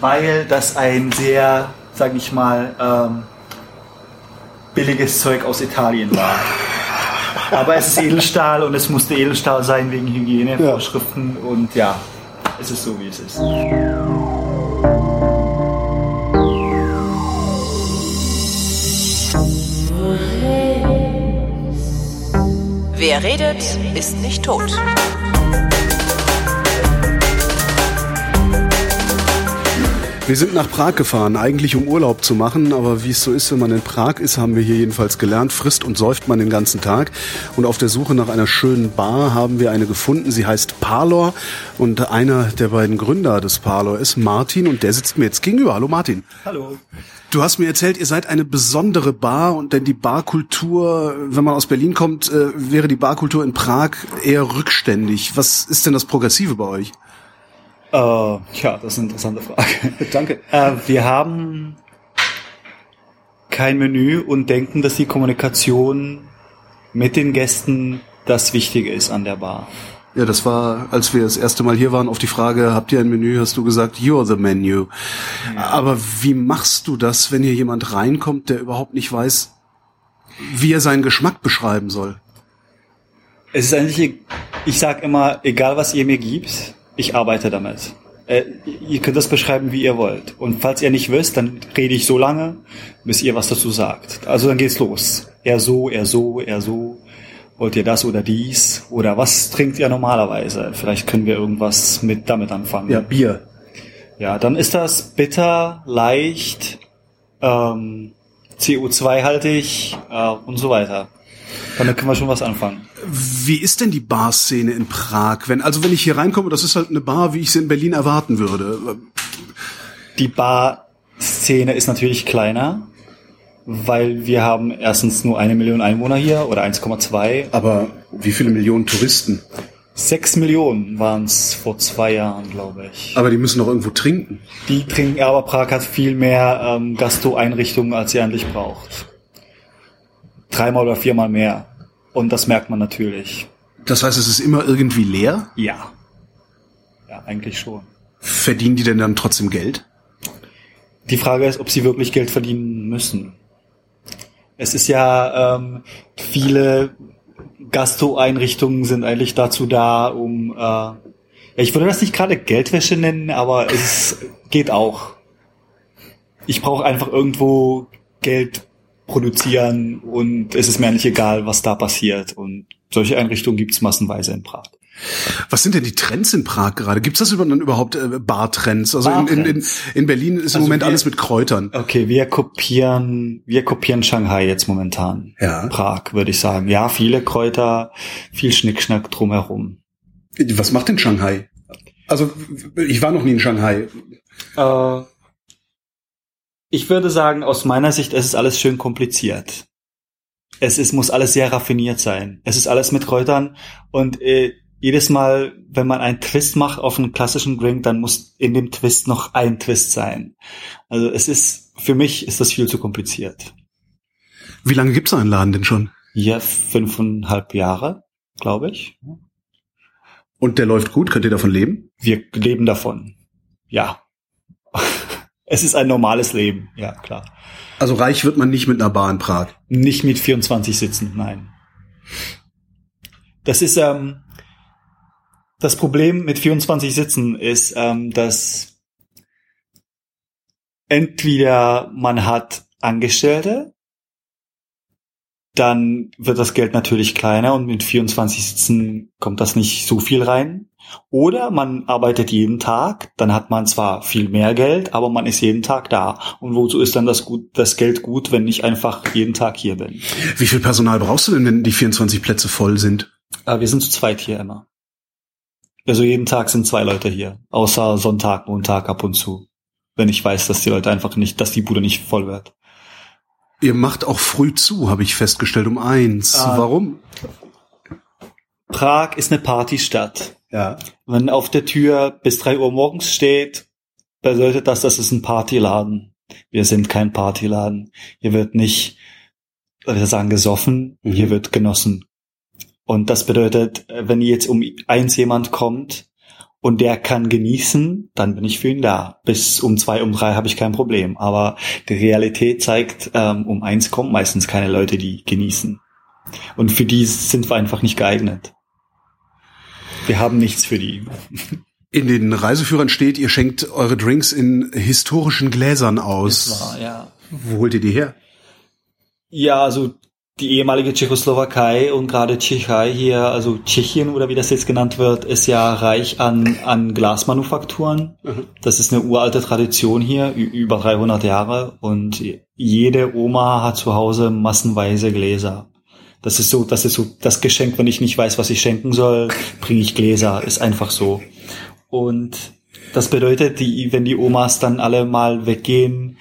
weil das ein sehr, sag ich mal, ähm, billiges Zeug aus Italien war. Aber es ist Edelstahl und es musste Edelstahl sein wegen Hygienevorschriften ja. und ja, es ist so, wie es ist. Wer redet, ist nicht tot. Wir sind nach Prag gefahren, eigentlich um Urlaub zu machen, aber wie es so ist, wenn man in Prag ist, haben wir hier jedenfalls gelernt, frisst und säuft man den ganzen Tag. Und auf der Suche nach einer schönen Bar haben wir eine gefunden, sie heißt Parlor und einer der beiden Gründer des Parlor ist Martin und der sitzt mir jetzt gegenüber. Hallo Martin. Hallo. Du hast mir erzählt, ihr seid eine besondere Bar und denn die Barkultur, wenn man aus Berlin kommt, äh, wäre die Barkultur in Prag eher rückständig. Was ist denn das Progressive bei euch? Äh, ja, das ist eine interessante Frage. Danke. Äh, wir haben kein Menü und denken, dass die Kommunikation mit den Gästen das Wichtige ist an der Bar. Ja, das war, als wir das erste Mal hier waren, auf die Frage, habt ihr ein Menü, hast du gesagt, you're the menu. Ja. Aber wie machst du das, wenn hier jemand reinkommt, der überhaupt nicht weiß, wie er seinen Geschmack beschreiben soll? Es ist eigentlich, ich sag immer, egal was ihr mir gibt, ich arbeite damit. Äh, ihr könnt das beschreiben, wie ihr wollt. Und falls ihr nicht wisst, dann rede ich so lange, bis ihr was dazu sagt. Also dann geht's los. Er so, er so, er so. Wollt ihr das oder dies? Oder was trinkt ihr normalerweise? Vielleicht können wir irgendwas mit damit anfangen. Ja, Bier. Ja, dann ist das bitter, leicht, ähm, CO2-haltig äh, und so weiter. Damit können wir schon was anfangen. Wie ist denn die Barszene in Prag? Wenn, also wenn ich hier reinkomme, das ist halt eine Bar, wie ich sie in Berlin erwarten würde. Die Barszene ist natürlich kleiner, weil wir haben erstens nur eine Million Einwohner hier oder 1,2. Aber wie viele Millionen Touristen? Sechs Millionen waren es vor zwei Jahren, glaube ich. Aber die müssen doch irgendwo trinken. Die trinken, aber Prag hat viel mehr ähm, Gastro-Einrichtungen, als sie eigentlich braucht dreimal oder viermal mehr. Und das merkt man natürlich. Das heißt, es ist immer irgendwie leer? Ja. Ja, eigentlich schon. Verdienen die denn dann trotzdem Geld? Die Frage ist, ob sie wirklich Geld verdienen müssen. Es ist ja, ähm, viele Gastro-Einrichtungen sind eigentlich dazu da, um, äh, ich würde das nicht gerade Geldwäsche nennen, aber es geht auch. Ich brauche einfach irgendwo Geld produzieren und es ist mir eigentlich egal, was da passiert. Und solche Einrichtungen gibt's massenweise in Prag. Was sind denn die Trends in Prag gerade? Gibt's das dann überhaupt äh, Bartrends? Also Bar in, in, in, Berlin ist also im Moment wir, alles mit Kräutern. Okay, wir kopieren, wir kopieren Shanghai jetzt momentan. Ja. Prag, würde ich sagen. Ja, viele Kräuter, viel Schnickschnack drumherum. Was macht denn Shanghai? Also ich war noch nie in Shanghai. Äh, ich würde sagen, aus meiner Sicht es ist alles schön kompliziert. Es ist, muss alles sehr raffiniert sein. Es ist alles mit Kräutern und äh, jedes Mal, wenn man einen Twist macht auf einen klassischen Drink, dann muss in dem Twist noch ein Twist sein. Also es ist, für mich ist das viel zu kompliziert. Wie lange gibt's einen Laden denn schon? Ja, fünfeinhalb Jahre, glaube ich. Und der läuft gut? Könnt ihr davon leben? Wir leben davon. Ja. Es ist ein normales Leben, ja, klar. Also reich wird man nicht mit einer Bar in Prag. Nicht mit 24 Sitzen, nein. Das ist, ähm, das Problem mit 24 Sitzen ist, ähm, dass entweder man hat Angestellte, dann wird das Geld natürlich kleiner und mit 24 Sitzen kommt das nicht so viel rein. Oder man arbeitet jeden Tag, dann hat man zwar viel mehr Geld, aber man ist jeden Tag da. Und wozu ist dann das, gut, das Geld gut, wenn ich einfach jeden Tag hier bin? Wie viel Personal brauchst du denn, wenn die 24 Plätze voll sind? Äh, wir sind zu zweit hier immer. Also jeden Tag sind zwei Leute hier, außer Sonntag, Montag ab und zu. Wenn ich weiß, dass die Leute einfach nicht, dass die Bude nicht voll wird. Ihr macht auch früh zu, habe ich festgestellt, um eins. Ah, Warum? Prag ist eine Partystadt. Ja. Wenn auf der Tür bis drei Uhr morgens steht, bedeutet das, das ist ein Partyladen. Wir sind kein Partyladen. Hier wird nicht, wir sagen gesoffen, mhm. hier wird genossen. Und das bedeutet, wenn jetzt um eins jemand kommt und der kann genießen, dann bin ich für ihn da. Bis um zwei, um drei habe ich kein Problem. Aber die Realität zeigt, ähm, um eins kommen meistens keine Leute, die genießen. Und für die sind wir einfach nicht geeignet. Wir haben nichts für die. In den Reiseführern steht, ihr schenkt eure Drinks in historischen Gläsern aus. Das war, ja. Wo holt ihr die her? Ja, also die ehemalige Tschechoslowakei und gerade Tschechei hier, also Tschechien oder wie das jetzt genannt wird, ist ja reich an, an Glasmanufakturen. Mhm. Das ist eine uralte Tradition hier, über 300 Jahre und jede Oma hat zu Hause massenweise Gläser. Das ist so, das ist so das Geschenk, wenn ich nicht weiß, was ich schenken soll, bringe ich Gläser, ist einfach so. Und das bedeutet, die, wenn die Omas dann alle mal weggehen,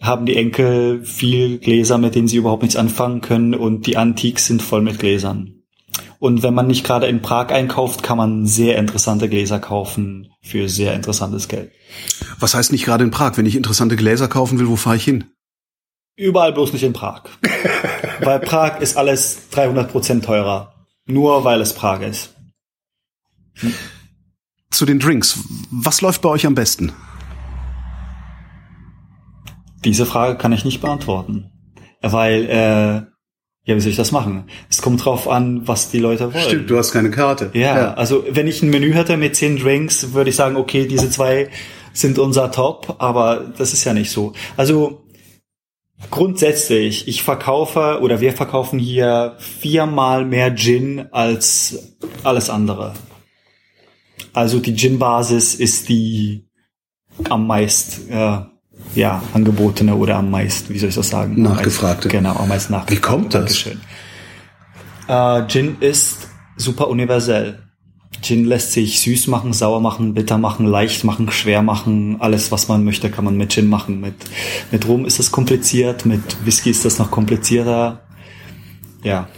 haben die Enkel viel Gläser, mit denen sie überhaupt nichts anfangen können und die Antiques sind voll mit Gläsern. Und wenn man nicht gerade in Prag einkauft, kann man sehr interessante Gläser kaufen für sehr interessantes Geld. Was heißt nicht gerade in Prag? Wenn ich interessante Gläser kaufen will, wo fahre ich hin? Überall bloß nicht in Prag. weil Prag ist alles 300 Prozent teurer. Nur weil es Prag ist. Zu den Drinks. Was läuft bei euch am besten? Diese Frage kann ich nicht beantworten. Weil, äh, ja, wie soll ich das machen? Es kommt drauf an, was die Leute wollen. du hast keine Karte. Ja, also wenn ich ein Menü hätte mit zehn Drinks, würde ich sagen, okay, diese zwei sind unser Top, aber das ist ja nicht so. Also grundsätzlich, ich verkaufe oder wir verkaufen hier viermal mehr Gin als alles andere. Also die Gin-Basis ist die am meist äh, ja angebotene oder am meist, wie soll ich das sagen? Nachgefragte. Meist, genau, am meist nachgefragte. Wie kommt das? Dankeschön. Äh, Gin ist super universell. Gin lässt sich süß machen, sauer machen, bitter machen, leicht machen, schwer machen. Alles, was man möchte, kann man mit Gin machen. Mit, mit Rum ist das kompliziert, mit Whisky ist das noch komplizierter. Ja,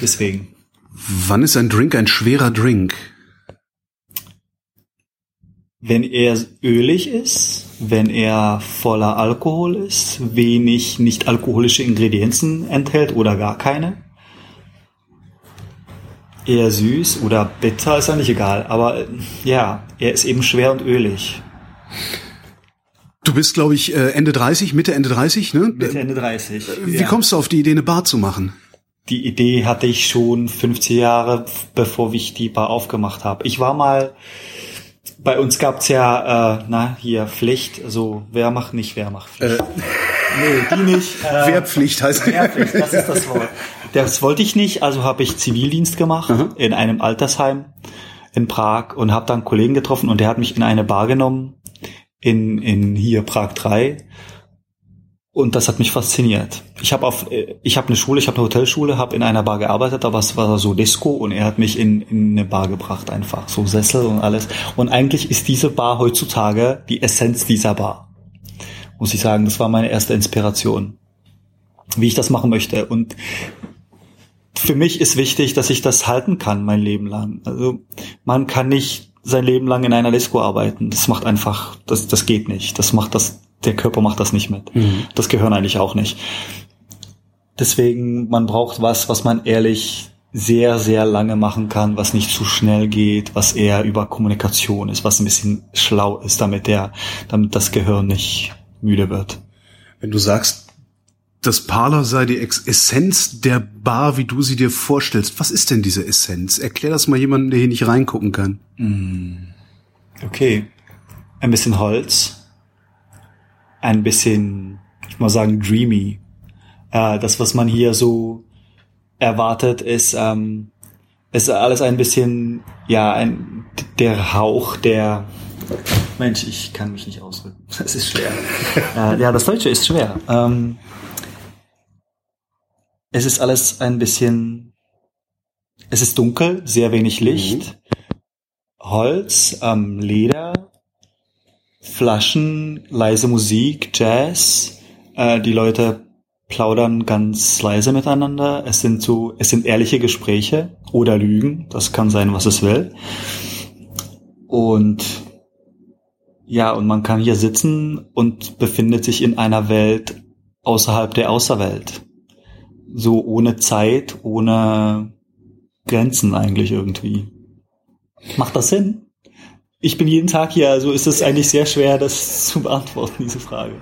deswegen. Wann ist ein Drink ein schwerer Drink? Wenn er ölig ist, wenn er voller Alkohol ist, wenig nicht alkoholische Ingredienzen enthält oder gar keine. Eher süß oder bitter ist eigentlich egal, aber äh, ja, er ist eben schwer und ölig. Du bist, glaube ich, äh, Ende 30, Mitte, Ende 30, ne? Mitte Ende 30. Wie ja. kommst du auf die Idee, eine Bar zu machen? Die Idee hatte ich schon 50 Jahre, bevor ich die Bar aufgemacht habe. Ich war mal, bei uns gab's ja, äh, na, hier Pflicht, also wer macht nicht, wer macht Pflicht. nee, die nicht. Äh, Wehrpflicht heißt Wehrpflicht, das ist das Wort. Das wollte ich nicht, also habe ich Zivildienst gemacht in einem Altersheim in Prag und habe dann einen Kollegen getroffen und der hat mich in eine Bar genommen in, in hier Prag 3 und das hat mich fasziniert. Ich habe auf äh, ich habe eine Schule, ich habe eine Hotelschule, habe in einer Bar gearbeitet, aber es war so Disco und er hat mich in, in eine Bar gebracht einfach, so Sessel und alles. Und eigentlich ist diese Bar heutzutage die Essenz dieser Bar. Muss ich sagen, das war meine erste Inspiration, wie ich das machen möchte und für mich ist wichtig, dass ich das halten kann mein Leben lang. Also man kann nicht sein Leben lang in einer Disco arbeiten. Das macht einfach, das, das geht nicht. Das macht das, der Körper macht das nicht mit. Das Gehirn eigentlich auch nicht. Deswegen, man braucht was, was man ehrlich sehr, sehr lange machen kann, was nicht zu schnell geht, was eher über Kommunikation ist, was ein bisschen schlau ist, damit der, damit das Gehirn nicht müde wird. Wenn du sagst, das Parler sei die Essenz der Bar, wie du sie dir vorstellst. Was ist denn diese Essenz? Erklär das mal jemandem, der hier nicht reingucken kann. Okay. Ein bisschen Holz. Ein bisschen, ich mal sagen, dreamy. Äh, das, was man hier so erwartet, ist, ähm, ist alles ein bisschen, ja, ein, der Hauch der, Mensch, ich kann mich nicht ausdrücken. Das ist schwer. äh, ja, das Deutsche ist schwer. Ähm, es ist alles ein bisschen, es ist dunkel, sehr wenig Licht. Holz, ähm, Leder, Flaschen, leise Musik, Jazz. Äh, die Leute plaudern ganz leise miteinander. Es sind so, es sind ehrliche Gespräche oder Lügen. Das kann sein, was es will. Und ja, und man kann hier sitzen und befindet sich in einer Welt außerhalb der Außerwelt. So ohne Zeit, ohne Grenzen eigentlich irgendwie. Macht das Sinn? ich bin jeden Tag hier, also ist es eigentlich sehr schwer, das zu beantworten, diese Frage.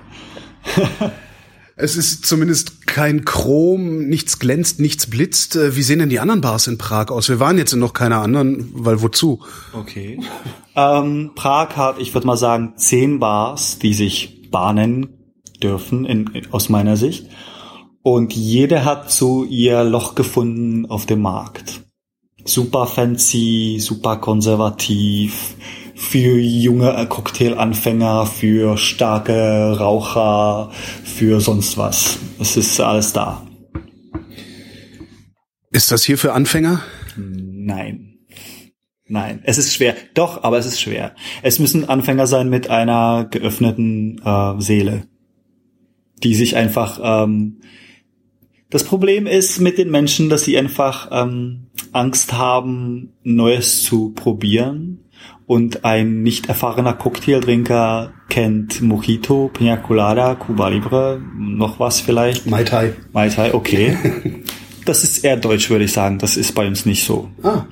Es ist zumindest kein Chrom, nichts glänzt, nichts blitzt. Äh, wie sehen denn die anderen Bars in Prag aus? Wir waren jetzt in noch keiner anderen, weil wozu? Okay. ähm, Prag hat, ich würde mal sagen, zehn Bars, die sich Bar nennen dürfen, in, aus meiner Sicht. Und jede hat so ihr Loch gefunden auf dem Markt. Super fancy, super konservativ, für junge Cocktailanfänger, für starke Raucher, für sonst was. Es ist alles da. Ist das hier für Anfänger? Nein. Nein, es ist schwer. Doch, aber es ist schwer. Es müssen Anfänger sein mit einer geöffneten äh, Seele, die sich einfach. Ähm, das Problem ist mit den Menschen, dass sie einfach ähm, Angst haben, Neues zu probieren und ein nicht erfahrener Cocktailtrinker kennt Mojito, Pina Colada, Cuba Libre, noch was vielleicht? Mai Tai. Mai Tai, okay. das ist eher deutsch, würde ich sagen. Das ist bei uns nicht so. Ah.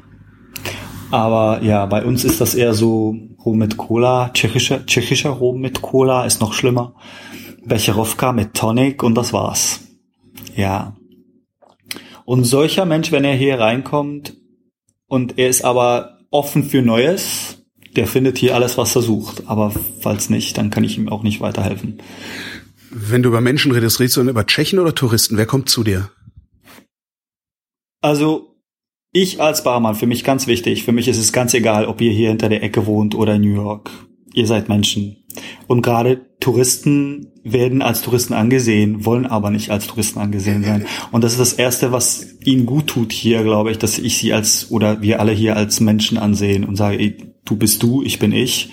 Aber ja, bei uns ist das eher so Rum mit Cola, tschechischer, tschechischer Rum mit Cola ist noch schlimmer. Becherowka mit Tonic und das war's. Ja. Und solcher Mensch, wenn er hier reinkommt und er ist aber offen für Neues, der findet hier alles, was er sucht. Aber falls nicht, dann kann ich ihm auch nicht weiterhelfen. Wenn du über Menschen redest, redest du dann über Tschechen oder Touristen? Wer kommt zu dir? Also, ich als Barmann, für mich ganz wichtig. Für mich ist es ganz egal, ob ihr hier hinter der Ecke wohnt oder in New York. Ihr seid Menschen. Und gerade Touristen werden als Touristen angesehen, wollen aber nicht als Touristen angesehen sein. Und das ist das Erste, was ihnen gut tut hier, glaube ich, dass ich sie als, oder wir alle hier als Menschen ansehen und sage, ey, du bist du, ich bin ich.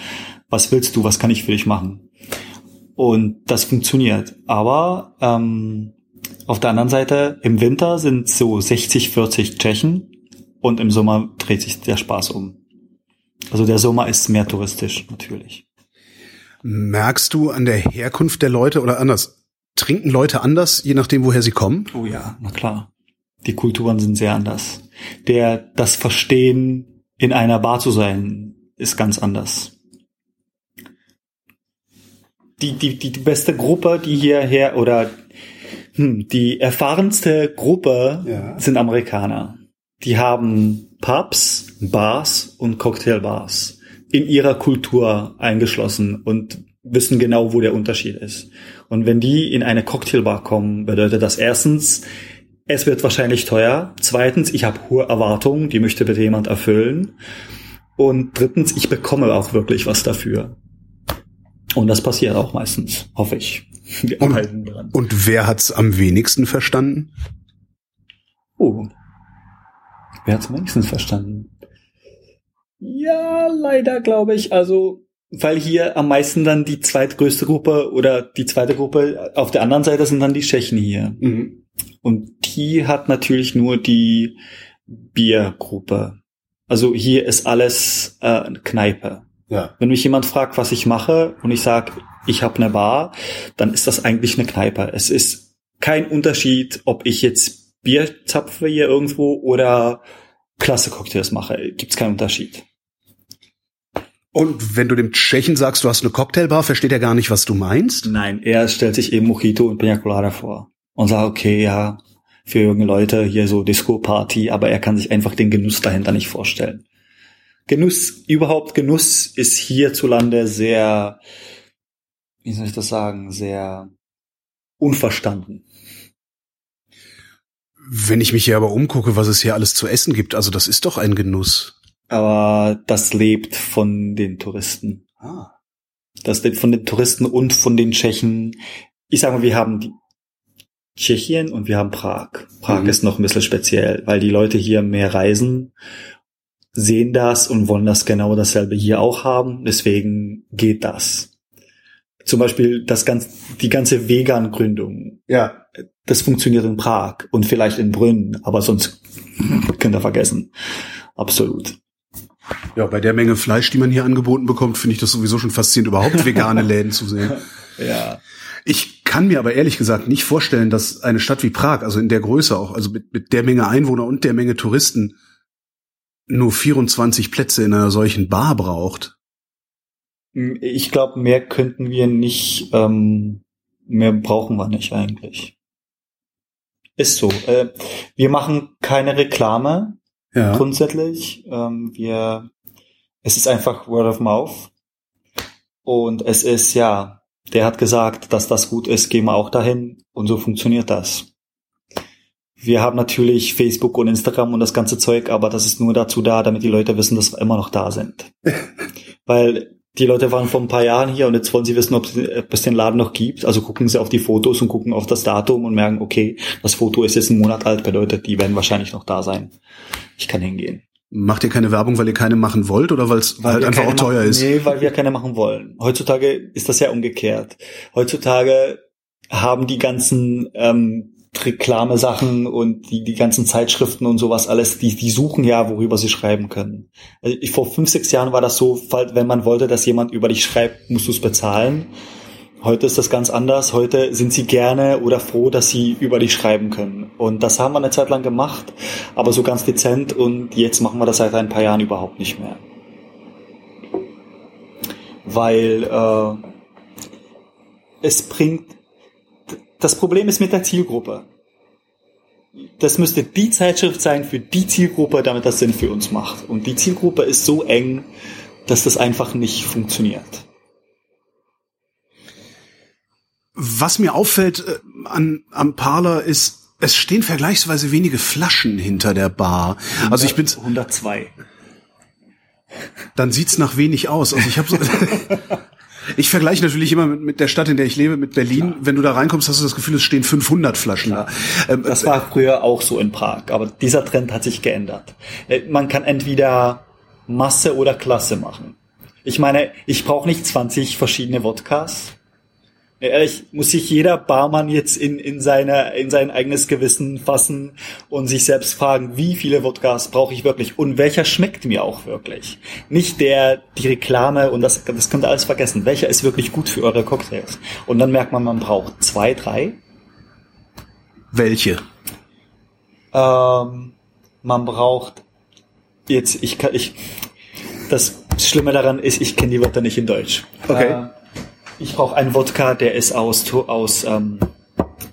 Was willst du? Was kann ich für dich machen? Und das funktioniert. Aber ähm, auf der anderen Seite, im Winter sind so 60, 40 Tschechen und im Sommer dreht sich der Spaß um. Also der Sommer ist mehr touristisch, natürlich. Merkst du an der Herkunft der Leute oder anders? Trinken Leute anders, je nachdem, woher sie kommen? Oh ja, na klar. Die Kulturen sind sehr anders. Der, das Verstehen, in einer Bar zu sein, ist ganz anders. Die, die, die beste Gruppe, die hierher oder hm, die erfahrenste Gruppe ja. sind Amerikaner. Die haben Pubs, Bars und Cocktailbars in ihrer Kultur eingeschlossen und wissen genau, wo der Unterschied ist. Und wenn die in eine Cocktailbar kommen, bedeutet das erstens, es wird wahrscheinlich teuer. Zweitens, ich habe hohe Erwartungen, die möchte bitte jemand erfüllen. Und drittens, ich bekomme auch wirklich was dafür. Und das passiert auch meistens, hoffe ich. Wir und, arbeiten dran. Und wer hat's am wenigsten verstanden? Oh. Wer hat's am wenigsten verstanden? Ja, leider glaube ich. Also, weil hier am meisten dann die zweitgrößte Gruppe oder die zweite Gruppe auf der anderen Seite sind dann die Tschechen hier. Mhm. Und die hat natürlich nur die Biergruppe. Also hier ist alles äh, Kneipe. Ja. Wenn mich jemand fragt, was ich mache und ich sage, ich habe eine Bar, dann ist das eigentlich eine Kneipe. Es ist kein Unterschied, ob ich jetzt Bier zapfe hier irgendwo oder klasse Cocktails mache. Gibt's keinen Unterschied. Und wenn du dem Tschechen sagst, du hast eine Cocktailbar, versteht er gar nicht, was du meinst? Nein, er stellt sich eben Mojito und Pina Colada vor und sagt, okay, ja, für junge Leute hier so Disco-Party, aber er kann sich einfach den Genuss dahinter nicht vorstellen. Genuss, überhaupt Genuss ist hierzulande sehr, wie soll ich das sagen, sehr unverstanden. Wenn ich mich hier aber umgucke, was es hier alles zu essen gibt, also das ist doch ein Genuss. Aber das lebt von den Touristen. Ah. Das lebt von den Touristen und von den Tschechen. Ich sage mal, wir haben die Tschechien und wir haben Prag. Prag mhm. ist noch ein bisschen speziell, weil die Leute hier mehr reisen, sehen das und wollen das genau dasselbe hier auch haben. Deswegen geht das. Zum Beispiel das ganz, die ganze Vegan-Gründung. Ja. Das funktioniert in Prag und vielleicht in Brünn, aber sonst könnt ihr vergessen. Absolut. Ja, bei der Menge Fleisch, die man hier angeboten bekommt, finde ich das sowieso schon faszinierend, überhaupt vegane Läden zu sehen. Ja. Ich kann mir aber ehrlich gesagt nicht vorstellen, dass eine Stadt wie Prag, also in der Größe auch, also mit, mit der Menge Einwohner und der Menge Touristen, nur 24 Plätze in einer solchen Bar braucht. Ich glaube, mehr könnten wir nicht, ähm, mehr brauchen wir nicht eigentlich. Ist so. Äh, wir machen keine Reklame Ja. grundsätzlich. Ähm, wir, es ist einfach Word of Mouth. Und es ist, ja, der hat gesagt, dass das gut ist, gehen wir auch dahin. Und so funktioniert das. Wir haben natürlich Facebook und Instagram und das ganze Zeug, aber das ist nur dazu da, damit die Leute wissen, dass wir immer noch da sind. Weil die Leute waren vor ein paar Jahren hier und jetzt wollen sie wissen, ob, es den Laden noch gibt. Also gucken sie auf die Fotos und gucken auf das Datum und merken, okay, das Foto ist jetzt einen Monat alt, bedeutet, die werden wahrscheinlich noch da sein. Ich kann hingehen. Macht ihr keine Werbung, weil ihr keine machen wollt oder weil es halt einfach auch teuer machen, ist? Nee, weil wir keine machen wollen. Heutzutage ist das ja umgekehrt. Heutzutage haben die ganzen ähm, Reklame-Sachen und die, die ganzen Zeitschriften und sowas alles, die, die suchen ja, worüber sie schreiben können. Also ich, vor fünf, sechs Jahren war das so, wenn man wollte, dass jemand über dich schreibt, musst du es bezahlen. Heute ist das ganz anders. Heute sind sie gerne oder froh, dass sie über dich schreiben können. Und das haben wir eine Zeit lang gemacht, aber so ganz dezent und jetzt machen wir das seit ein paar Jahren überhaupt nicht mehr. Weil äh, es bringt. Das Problem ist mit der Zielgruppe. Das müsste die Zeitschrift sein für die Zielgruppe, damit das Sinn für uns macht. Und die Zielgruppe ist so eng, dass das einfach nicht funktioniert. Was mir auffällt äh, an, am Parler ist, es stehen vergleichsweise wenige Flaschen hinter der Bar. Also ich bin, 102. dann sieht's nach wenig aus. Also ich habe so, ich vergleiche natürlich immer mit, mit der Stadt, in der ich lebe, mit Berlin. Wenn du da reinkommst, hast du das Gefühl, es stehen 500 Flaschen. Ähm, Das war früher auch so in Prag, aber dieser Trend hat sich geändert. Äh, Man kann entweder Masse oder Klasse machen. Ich meine, ich brauche nicht 20 verschiedene Wodkas. Ehrlich, muss sich jeder Barmann jetzt in, in, seine, in sein eigenes Gewissen fassen und sich selbst fragen, wie viele Wodkas brauche ich wirklich und welcher schmeckt mir auch wirklich. Nicht der, die Reklame und das, das könnt ihr alles vergessen. Welcher ist wirklich gut für eure Cocktails? Und dann merkt man, man braucht zwei, drei. welche? Ähm, man braucht jetzt, ich kann, ich, das Schlimme daran ist, ich kenne die Wörter nicht in Deutsch. Okay. Äh, ich brauche einen Wodka, der ist aus, aus, ähm,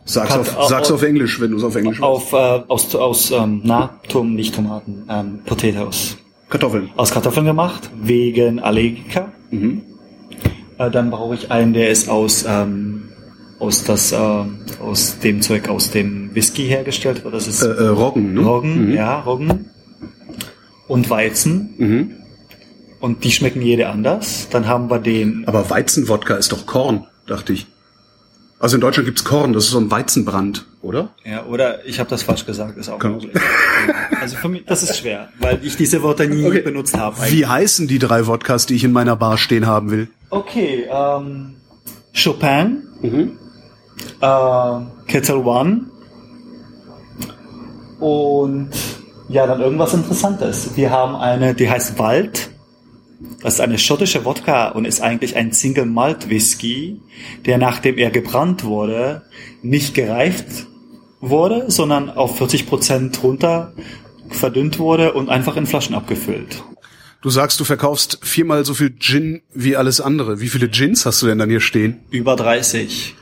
Sag's Kann- auf, sag's auf Englisch, wenn du es auf Englisch auf, äh, aus, aus, ähm, na, Tom, nicht Tomaten, ähm, Potatoes. Kartoffeln. Aus Kartoffeln gemacht, wegen Allergiker. Mhm. Äh, dann brauche ich einen, der ist aus, ähm, aus das, ähm, aus dem Zeug, aus dem Whisky hergestellt wird. Das ist Äh, äh, Roggen, ne? Roggen, Mhm. ja, Roggen. Und Weizen. Mhm. Und die schmecken jede anders. Dann haben wir den, Aber Weizenwodka ist doch Korn, dachte ich. Also in Deutschland gibt's Korn, das ist so ein Weizenbrand, oder? ja, oder ich habe das falsch gesagt, ist auch Kann- möglich. Also für mich, das ist schwer, weil ich diese Wörter nie Okay. benutzt habe. Wie heißen die drei Wodkas, die ich in meiner Bar stehen haben will? Okay, ähm, Chopin, Mhm. äh, Kettle One und ja, dann irgendwas Interessantes. Wir haben eine, die heißt Wald. Das ist eine schottische Wodka und ist eigentlich ein Single Malt Whisky, der nachdem er gebrannt wurde, nicht gereift wurde, sondern auf 40 Prozent runter verdünnt wurde und einfach in Flaschen abgefüllt. Du sagst, du verkaufst viermal so viel Gin wie alles andere. Wie viele Gins hast du denn dann hier stehen? Über 30.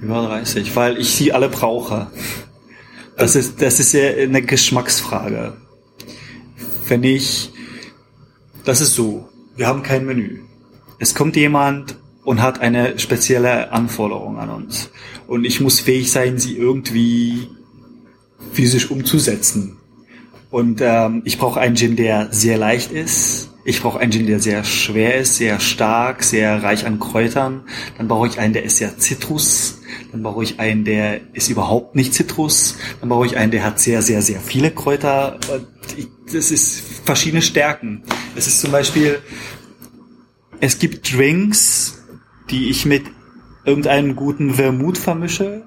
Über 30, weil ich sie alle brauche. Das ist, das ist ja eine Geschmacksfrage. Wenn ich, das ist so, wir haben kein Menü. Es kommt jemand und hat eine spezielle Anforderung an uns. Und ich muss fähig sein, sie irgendwie physisch umzusetzen. Und ähm, ich brauche einen Gin, der sehr leicht ist. Ich brauche einen Gin, der sehr schwer ist, sehr stark, sehr reich an Kräutern. Dann brauche ich einen, der ist sehr Zitrus. Dann brauche ich einen, der ist überhaupt nicht Zitrus. Dann brauche ich einen, der hat sehr, sehr, sehr viele Kräuter. Das ist verschiedene Stärken. Es ist zum Beispiel, es gibt Drinks, die ich mit irgendeinem guten Vermut vermische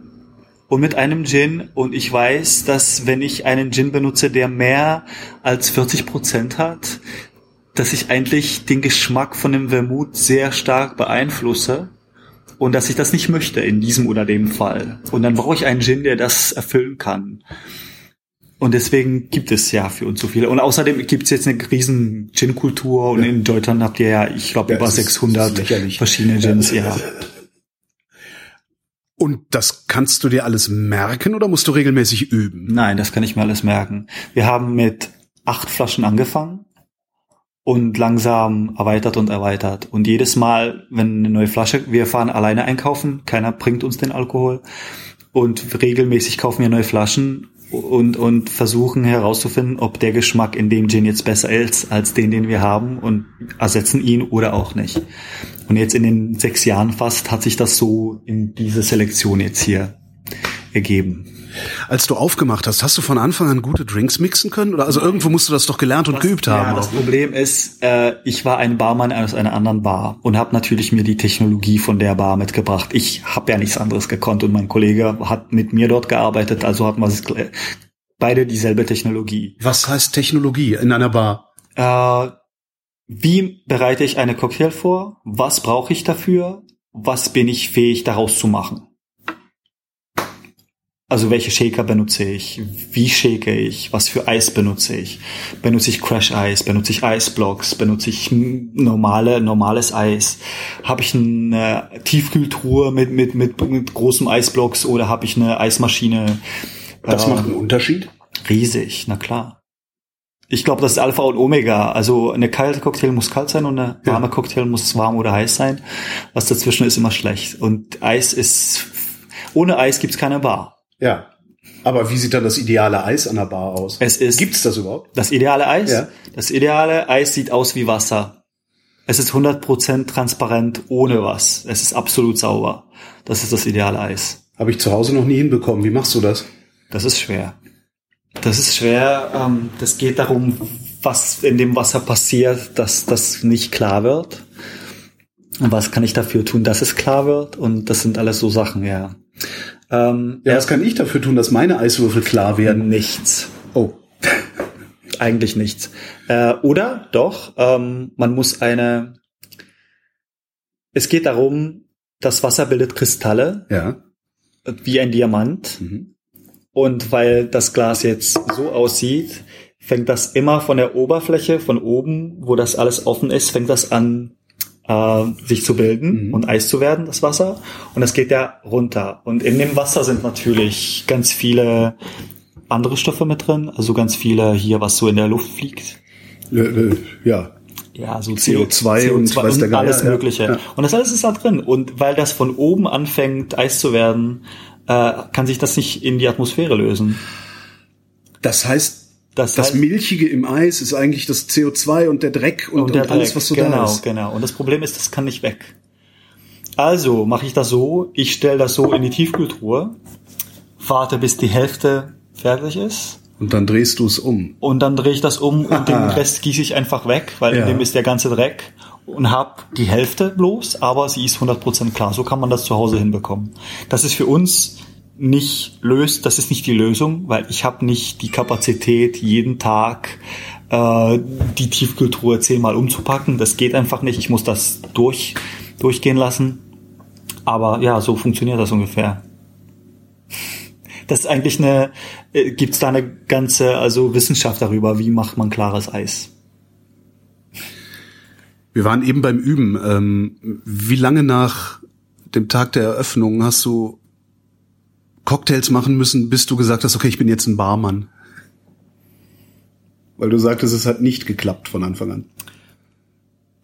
und mit einem Gin und ich weiß, dass wenn ich einen Gin benutze, der mehr als 40 Prozent hat, dass ich eigentlich den Geschmack von dem Vermut sehr stark beeinflusse und dass ich das nicht möchte in diesem oder dem Fall. Und dann brauche ich einen Gin, der das erfüllen kann. Und deswegen gibt es ja für uns so viele. Und außerdem gibt es jetzt eine riesen Gin-Kultur und in Deutschland habt ihr ja, ich glaube, Ja, über es ist- 600 es ist verschiedene Gins, ja. Und das kannst du dir alles merken oder musst du regelmäßig üben? Nein, das kann ich mir alles merken. Wir haben mit acht Flaschen angefangen und langsam erweitert und erweitert. Und jedes Mal, wenn eine neue Flasche, wir fahren alleine einkaufen, keiner bringt uns den Alkohol. Und regelmäßig kaufen wir neue Flaschen und, und versuchen herauszufinden, ob der Geschmack in dem Gin jetzt besser ist als den, den wir haben und ersetzen ihn oder auch nicht. Und jetzt in den sechs Jahren fast hat sich das so in diese Selektion jetzt hier ergeben. Als du aufgemacht hast, hast du von Anfang an gute Drinks mixen können? Oder also irgendwo musst du das doch gelernt und geübt haben. Ja, das. Problem ist, äh, ich war ein Barmann aus einer anderen Bar und habe natürlich mir die Technologie von der Bar mitgebracht. Ich habe ja nichts anderes gekonnt und mein Kollege hat mit mir dort gearbeitet, also hatten wir es gl- beide dieselbe Technologie. Was heißt Technologie in einer Bar? Äh, wie bereite ich eine Cocktail vor? Was brauche ich dafür? Was bin ich fähig daraus zu machen? Also welche Shaker benutze ich? Wie shake ich? Was für Eis benutze ich? Benutze ich Crash Eis? Benutze ich Eisblocks? Benutze ich normale, normales Eis? Habe ich eine Tiefkühltruhe mit, mit, mit, mit großem Eisblocks oder habe ich eine Eismaschine? Das Äh, macht einen Unterschied. Riesig, na klar. Ich glaube, das ist Alpha und Omega. Also eine kalte Cocktail muss kalt sein und eine Ja. warme Cocktail muss warm oder heiß sein. Was dazwischen ist immer schlecht. Und Eis ist ohne Eis gibt's keine Bar. Ja. Aber wie sieht dann das ideale Eis an der Bar aus? Es ist Gibt's das überhaupt? das ideale Eis. Ja. Das ideale Eis sieht aus wie Wasser. Es ist 100% transparent ohne was. Es ist absolut sauber. Das ist das ideale Eis. Habe ich zu Hause noch nie hinbekommen. Wie machst du das? Das ist schwer. Das ist schwer. Ähm, das geht darum, was in dem Wasser passiert, dass das nicht klar wird. Und was kann ich dafür tun, dass es klar wird? Und das sind alles so Sachen, ja. Ähm, Ja, was kann ich dafür tun, dass meine Eiswürfel klar werden? nichts. Oh. Eigentlich nichts. Äh, oder doch, ähm, man muss eine. Es geht darum, das Wasser bildet Kristalle, Ja. wie ein Diamant. Mhm. Und weil das Glas jetzt so aussieht, fängt das immer von der Oberfläche, von oben, wo das alles offen ist, fängt das an, äh, sich zu bilden Mhm. und Eis zu werden, das Wasser. Und das geht ja runter. Und in dem Wasser sind natürlich ganz viele andere Stoffe mit drin, also ganz viele hier, was so in der Luft fliegt. Äh, äh, ja. Ja, so CO2 und weiß der Geier, alles ja. Mögliche. Ja. Und das alles ist da drin. Und weil das von oben anfängt, Eis zu werden, äh, kann sich das nicht in die Atmosphäre lösen. Das heißt, Das, das heißt, Milchige im Eis ist eigentlich das CO2 und der Dreck und, und, der alles, Dreck. was so genau, da ist. Genau, Und das Problem ist, das kann nicht weg. Also mache ich das so, ich stelle das so in die Tiefkühltruhe, warte, bis die Hälfte fertig ist Und dann drehst du es um. und dann drehe ich das um und den Rest gieße ich einfach weg, weil Ja. in dem ist der ganze Dreck und hab die Hälfte bloß, aber sie ist 100% klar. So kann man das zu Hause hinbekommen. Das ist für uns nicht löst, das ist nicht die Lösung, weil ich habe nicht die Kapazität, jeden Tag äh, die Tiefkühltruhe zehnmal umzupacken. Das geht einfach nicht. Ich muss das durch, durchgehen lassen. Aber ja, so funktioniert das ungefähr. Das ist eigentlich eine, äh, gibt's da eine ganze, also Wissenschaft darüber, wie macht man klares Eis. Wir waren eben beim Üben. Ähm, wie lange nach dem Tag der Eröffnung hast du Cocktails machen müssen, bis du gesagt hast, okay, ich bin jetzt ein Barmann? Weil du sagtest, es hat nicht geklappt von Anfang an.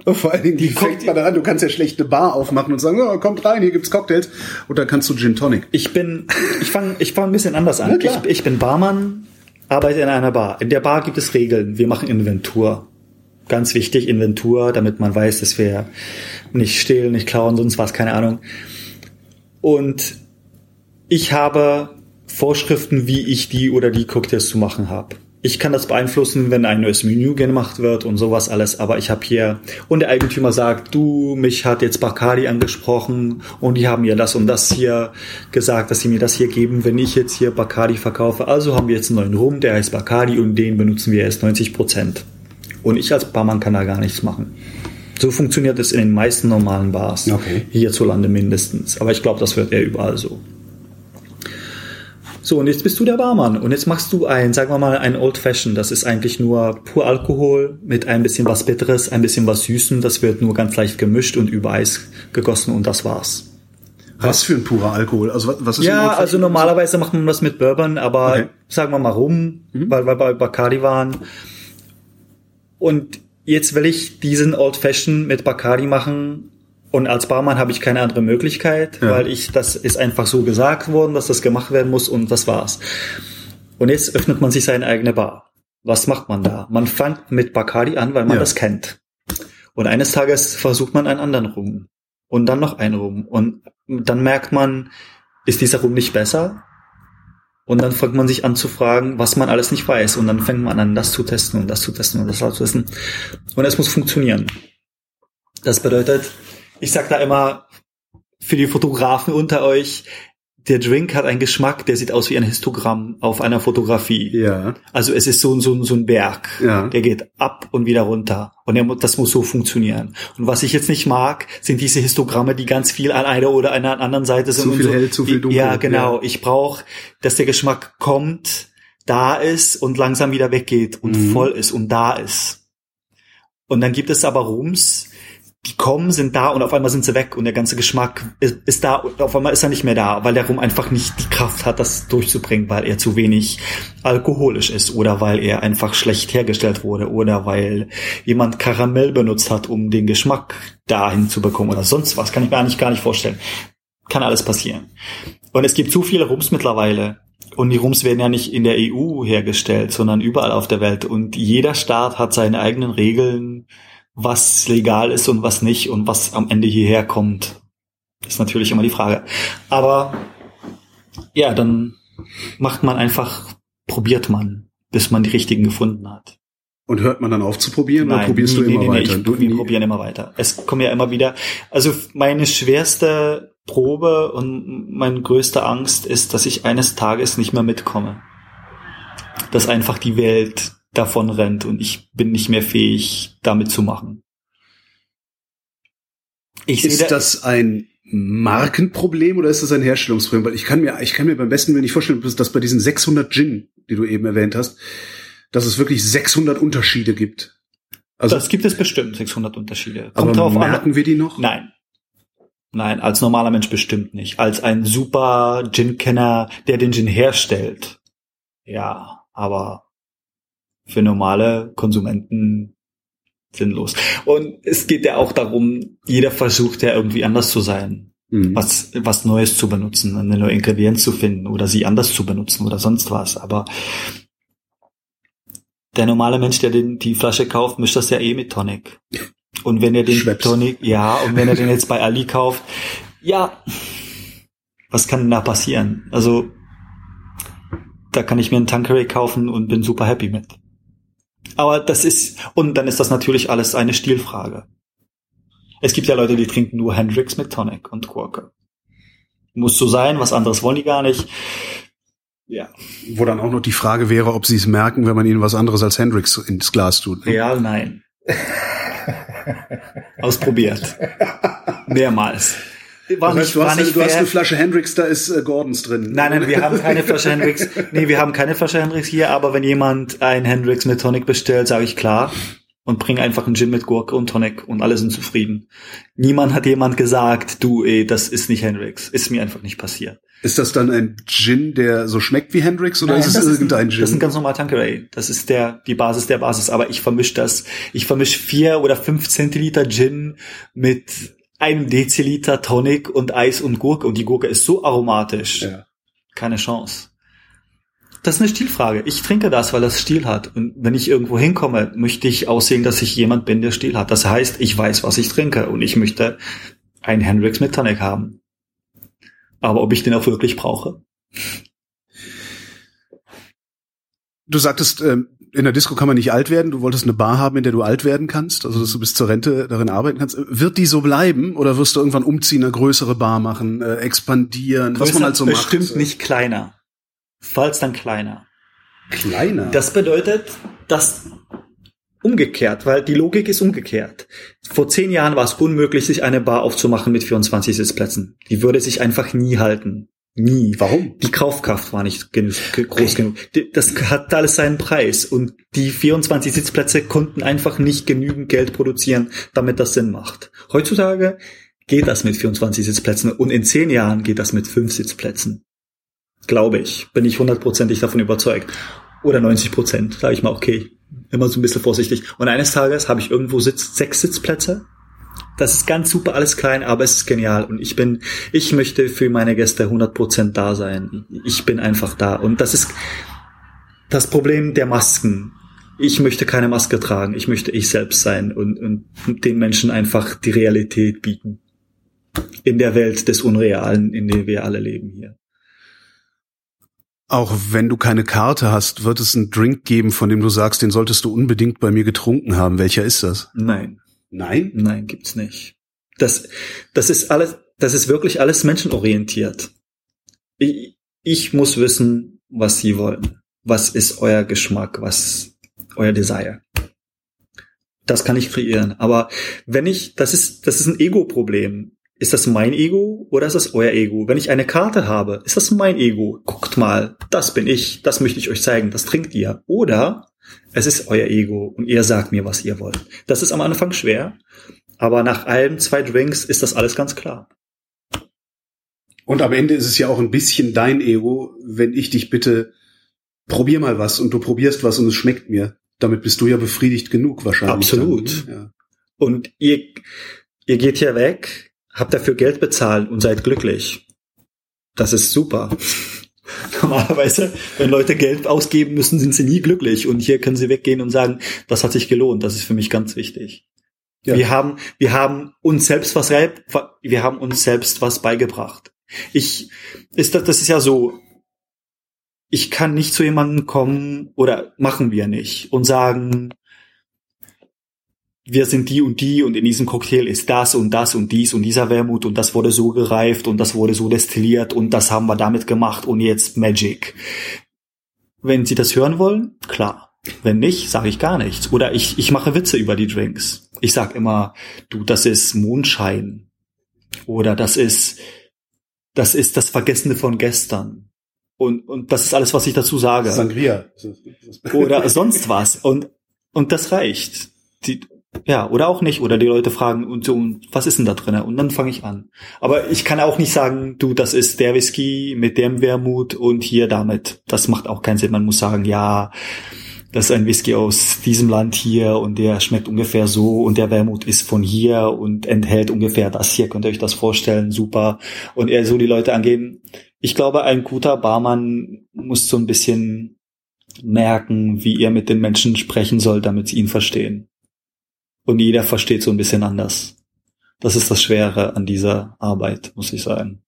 Und vor allen Dingen, wie fängt man da an? Du kannst ja schlecht eine Bar aufmachen und sagen, oh, kommt rein, hier gibt's Cocktails. Und dann kannst du Gin Tonic. Ich bin, ich fange ich fang ein bisschen anders an. Ich, ich bin Barmann, arbeite in einer Bar. In der Bar gibt es Regeln. Wir machen Inventur. Ganz wichtig, Inventur, damit man weiß, dass wir nicht stehlen, nicht klauen, sonst was, keine Ahnung. Und ich habe Vorschriften, wie ich die oder die Cocktails zu machen habe. Ich kann das beeinflussen, wenn ein neues Menü gemacht wird und sowas alles, aber ich habe hier und der Eigentümer sagt, du, mich hat jetzt Bacardi angesprochen und die haben mir das und das hier gesagt, dass sie mir das hier geben, wenn ich jetzt hier Bacardi verkaufe. Also haben wir jetzt einen neuen Rum, der heißt Bacardi und den benutzen wir erst 90 Prozent. Und ich als Barmann kann da gar nichts machen. So funktioniert es in den meisten normalen Bars. Okay. Hierzulande mindestens. Aber ich glaube, das wird eher überall so. So, und jetzt bist du der Barmann. Und jetzt machst du ein, sagen wir mal, ein Old Fashion. Das ist eigentlich nur pur Alkohol mit ein bisschen was Bitteres, ein bisschen was Süßen. Das wird nur ganz leicht gemischt und über Eis gegossen und das war's. Was für ein purer Alkohol? Also was, ist Ja, also Fashioned? normalerweise macht man das mit Bourbon, aber Okay. sagen wir mal rum, weil wir bei Bacardi waren. Und jetzt will ich diesen Old Fashion mit Bacardi machen. Und als Barmann habe ich keine andere Möglichkeit, Ja. weil ich, das ist einfach so gesagt worden, dass das gemacht werden muss und das war's. Und jetzt öffnet man sich seine eigene Bar. Was macht man da? Man fängt mit Bacardi an, weil man Ja. das kennt. Und eines Tages versucht man einen anderen Rum. Und dann noch einen Rum. Und dann merkt man, ist dieser Rum nicht besser? Und dann fängt man sich an zu fragen, was man alles nicht weiß. Und dann fängt man an, das zu testen und das zu testen und das zu testen. Und es muss funktionieren. Das bedeutet, ich sag da immer, für die Fotografen unter euch, der Drink hat einen Geschmack, der sieht aus wie ein Histogramm auf einer Fotografie. Ja, Also es ist so, so, so ein Berg. Ja. Der geht ab und wieder runter. Und der, das muss so funktionieren. Und was ich jetzt nicht mag, sind diese Histogramme, die ganz viel an einer oder einer anderen Seite sind. Zu viel so. hell, zu viel dunkel, Ja, genau. ja. Ich brauche, dass der Geschmack kommt, da ist und langsam wieder weggeht und Mhm. voll ist und da ist. Und dann gibt es aber Rums, die kommen, sind da und auf einmal sind sie weg und der ganze Geschmack ist, ist da und auf einmal ist er nicht mehr da, weil der Rum einfach nicht die Kraft hat, das durchzubringen, weil er zu wenig alkoholisch ist oder weil er einfach schlecht hergestellt wurde oder weil jemand Karamell benutzt hat, um den Geschmack dahin zu bekommen oder sonst was. Kann ich mir eigentlich gar nicht vorstellen. Kann alles passieren. Und es gibt zu viele Rums mittlerweile. Und die Rums werden ja nicht in der EU hergestellt, sondern überall auf der Welt. Und jeder Staat hat seine eigenen Regeln, was legal ist und was nicht und was am Ende hierher kommt. Ist natürlich immer die Frage. Aber ja, dann macht man einfach, probiert man, bis man die richtigen gefunden hat. und hört man dann auf zu probieren oder probierst nie, du nee, immer nee, nee, weiter? Ich, Du- wir nie- probieren immer weiter. Es kommen ja immer wieder. Also meine schwerste Probe und meine größte Angst ist, dass ich eines Tages nicht mehr mitkomme. Dass einfach die Welt davon rennt und ich bin nicht mehr fähig, damit zu machen. Ich Ist da, das ein Markenproblem oder ist das ein Herstellungsproblem? Weil ich kann mir, ich kann mir beim besten Willen nicht vorstellen, dass bei diesen 600 Gin, die du eben erwähnt hast, dass es wirklich 600 Unterschiede gibt. Also, das gibt es bestimmt 600 Unterschiede. aber Kommt an. merken wir die noch? Nein. Nein, als normaler Mensch bestimmt nicht. Als ein super Gin-Kenner, der den Gin herstellt. Ja, aber für normale Konsumenten sinnlos. Und es geht ja auch darum, jeder versucht ja irgendwie anders zu sein. Mhm. Was, was Neues zu benutzen, eine neue Ingredienz zu finden oder sie anders zu benutzen oder sonst was. Aber der normale Mensch, der den, die Flasche kauft, mischt das ja eh mit Tonic. Und wenn er den Schweppes. Tonic, ja, und wenn er den jetzt bei Ali kauft, ja, was kann denn da passieren? Also, da kann ich mir einen Tanqueray kaufen und bin super happy mit. Aber das ist, und dann ist das natürlich alles eine Stilfrage. Es gibt ja Leute, die trinken nur Hendrix mit Tonic und Quaker. Muss so sein, was anderes wollen die gar nicht. Ja, Wo dann auch noch die Frage wäre, ob sie es merken, wenn man ihnen was anderes als Hendrix ins Glas tut. ne? real nein. Ausprobiert. Mehrmals. War Das heißt, du, hast, war nicht du hast eine Flasche Hendrix, da ist äh, Gordons drin. Nein, nein, wir haben keine Flasche Hendrix. Nee, wir haben keine Flasche Hendrix hier, aber wenn jemand ein Hendrix mit Tonic bestellt, sage ich klar und bring einfach einen Gin mit Gurke und Tonic und alle sind zufrieden. Niemand hat jemand gesagt, du, ey, das ist nicht Hendrix. Ist mir einfach nicht passiert. Ist das dann ein Gin, der so schmeckt wie Hendrix oder Nein, ist es das irgendein ein, Gin? Das ist ein ganz normaler Tanqueray. Das ist der, die Basis der Basis. Aber ich vermische das. Ich vermische vier oder fünf Zentiliter Gin mit einem Deziliter Tonic und Eis und Gurke. Und die Gurke ist so aromatisch. ja. Keine Chance. Das ist eine Stilfrage. Ich trinke das, weil das Stil hat. Und wenn ich irgendwo hinkomme, möchte ich aussehen, dass ich jemand bin, der Stil hat. Das heißt, ich weiß, was ich trinke. Und ich möchte einen Hendrix mit Tonic haben. Aber ob ich den auch wirklich brauche? Du sagtest, ähm, in der Disco kann man nicht alt werden. Du wolltest eine Bar haben, in der du alt werden kannst, also dass du bis zur Rente darin arbeiten kannst. Wird die so bleiben oder wirst du irgendwann umziehen, eine größere Bar machen, äh, expandieren, was man halt so macht? Bestimmt nicht kleiner. Falls dann kleiner. kleiner. Das bedeutet, dass umgekehrt, weil die Logik ist umgekehrt. Vor zehn Jahren war es unmöglich, sich eine Bar aufzumachen mit 24 Sitzplätzen. Die würde sich einfach nie halten. Nie. Warum? Die Kaufkraft war nicht groß genug. Das hat alles seinen Preis und die 24 Sitzplätze konnten einfach nicht genügend Geld produzieren, damit das Sinn macht. Heutzutage geht das mit 24 Sitzplätzen und in 10 Jahren geht das mit 5 Sitzplätzen. Glaube ich. Bin ich hundertprozentig davon überzeugt. Oder 90 Prozent. Sage ich mal, okay. Immer so ein bisschen vorsichtig. Und eines Tages habe ich irgendwo Sitz, sechs Sitzplätze. Das ist ganz super, alles klein, aber es ist genial. Und ich bin, ich möchte für meine Gäste 100 Prozent da sein. Ich bin einfach da. Und das ist das Problem der Masken. Ich möchte keine Maske tragen. Ich möchte ich selbst sein und, und den Menschen einfach die Realität bieten. In der Welt des Unrealen, in der wir alle leben hier. Auch wenn du keine Karte hast, wird es einen Drink geben, von dem du sagst, den solltest du unbedingt bei mir getrunken haben. Welcher ist das? Nein. Nein? Nein, gibt's nicht. Das, das ist alles, das ist wirklich alles menschenorientiert. Ich, ich muss wissen, was Sie wollen. Was ist euer Geschmack? Was euer Desire? Das kann ich kreieren. Aber wenn ich, das ist, das ist ein Ego-Problem. Ist das mein Ego oder ist das euer Ego? Wenn ich eine Karte habe, ist das mein Ego? Guckt mal, das bin ich, das möchte ich euch zeigen, das trinkt ihr. Oder es ist euer Ego und ihr sagt mir, was ihr wollt. Das ist am Anfang schwer, aber nach allen zwei Drinks ist das alles ganz klar. Und am Ende ist es ja auch ein bisschen dein Ego, wenn ich dich bitte, probier mal was und du probierst was und es schmeckt mir. Damit bist du ja befriedigt genug wahrscheinlich. Absolut. Dann, ja. Und ihr, ihr geht hier weg, habt dafür Geld bezahlt und seid glücklich. Das ist super. Normalerweise, wenn Leute Geld ausgeben müssen, sind sie nie glücklich. Und hier können sie weggehen und sagen, das hat sich gelohnt. Das ist für mich ganz wichtig. Ja. Wir haben, wir haben uns selbst was, wir haben uns selbst was beigebracht. Ich, ist das, das ist ja so. Ich kann nicht zu jemandem kommen oder machen wir nicht und sagen, wir sind die und die und in diesem Cocktail ist das und das und dies und dieser Wermut und das wurde so gereift und das wurde so destilliert und das haben wir damit gemacht und jetzt Magic. Wenn Sie das hören wollen, klar. Wenn nicht, sage ich gar nichts. Oder ich, ich mache Witze über die Drinks. Ich sag immer, du, das ist Mondschein. Oder das ist, das ist das Vergessene von gestern. Und, und das ist alles, was ich dazu sage Sangria. oder sonst was. Und, und das reicht. Die, ja, oder auch nicht. Oder die Leute fragen, und so, und was ist denn da drin? Und dann fange ich an. Aber ich kann auch nicht sagen, du, das ist der Whisky mit dem Wermut und hier damit. Das macht auch keinen Sinn. Man muss sagen, ja, das ist ein Whisky aus diesem Land hier und der schmeckt ungefähr so und der Wermut ist von hier und enthält ungefähr das hier. Könnt ihr euch das vorstellen? Super. Und eher so die Leute angehen. Ich glaube, ein guter Barmann muss so ein bisschen merken, wie er mit den Menschen sprechen soll, damit sie ihn verstehen. Und jeder versteht so ein bisschen anders. Das ist das Schwere an dieser Arbeit, muss ich sagen.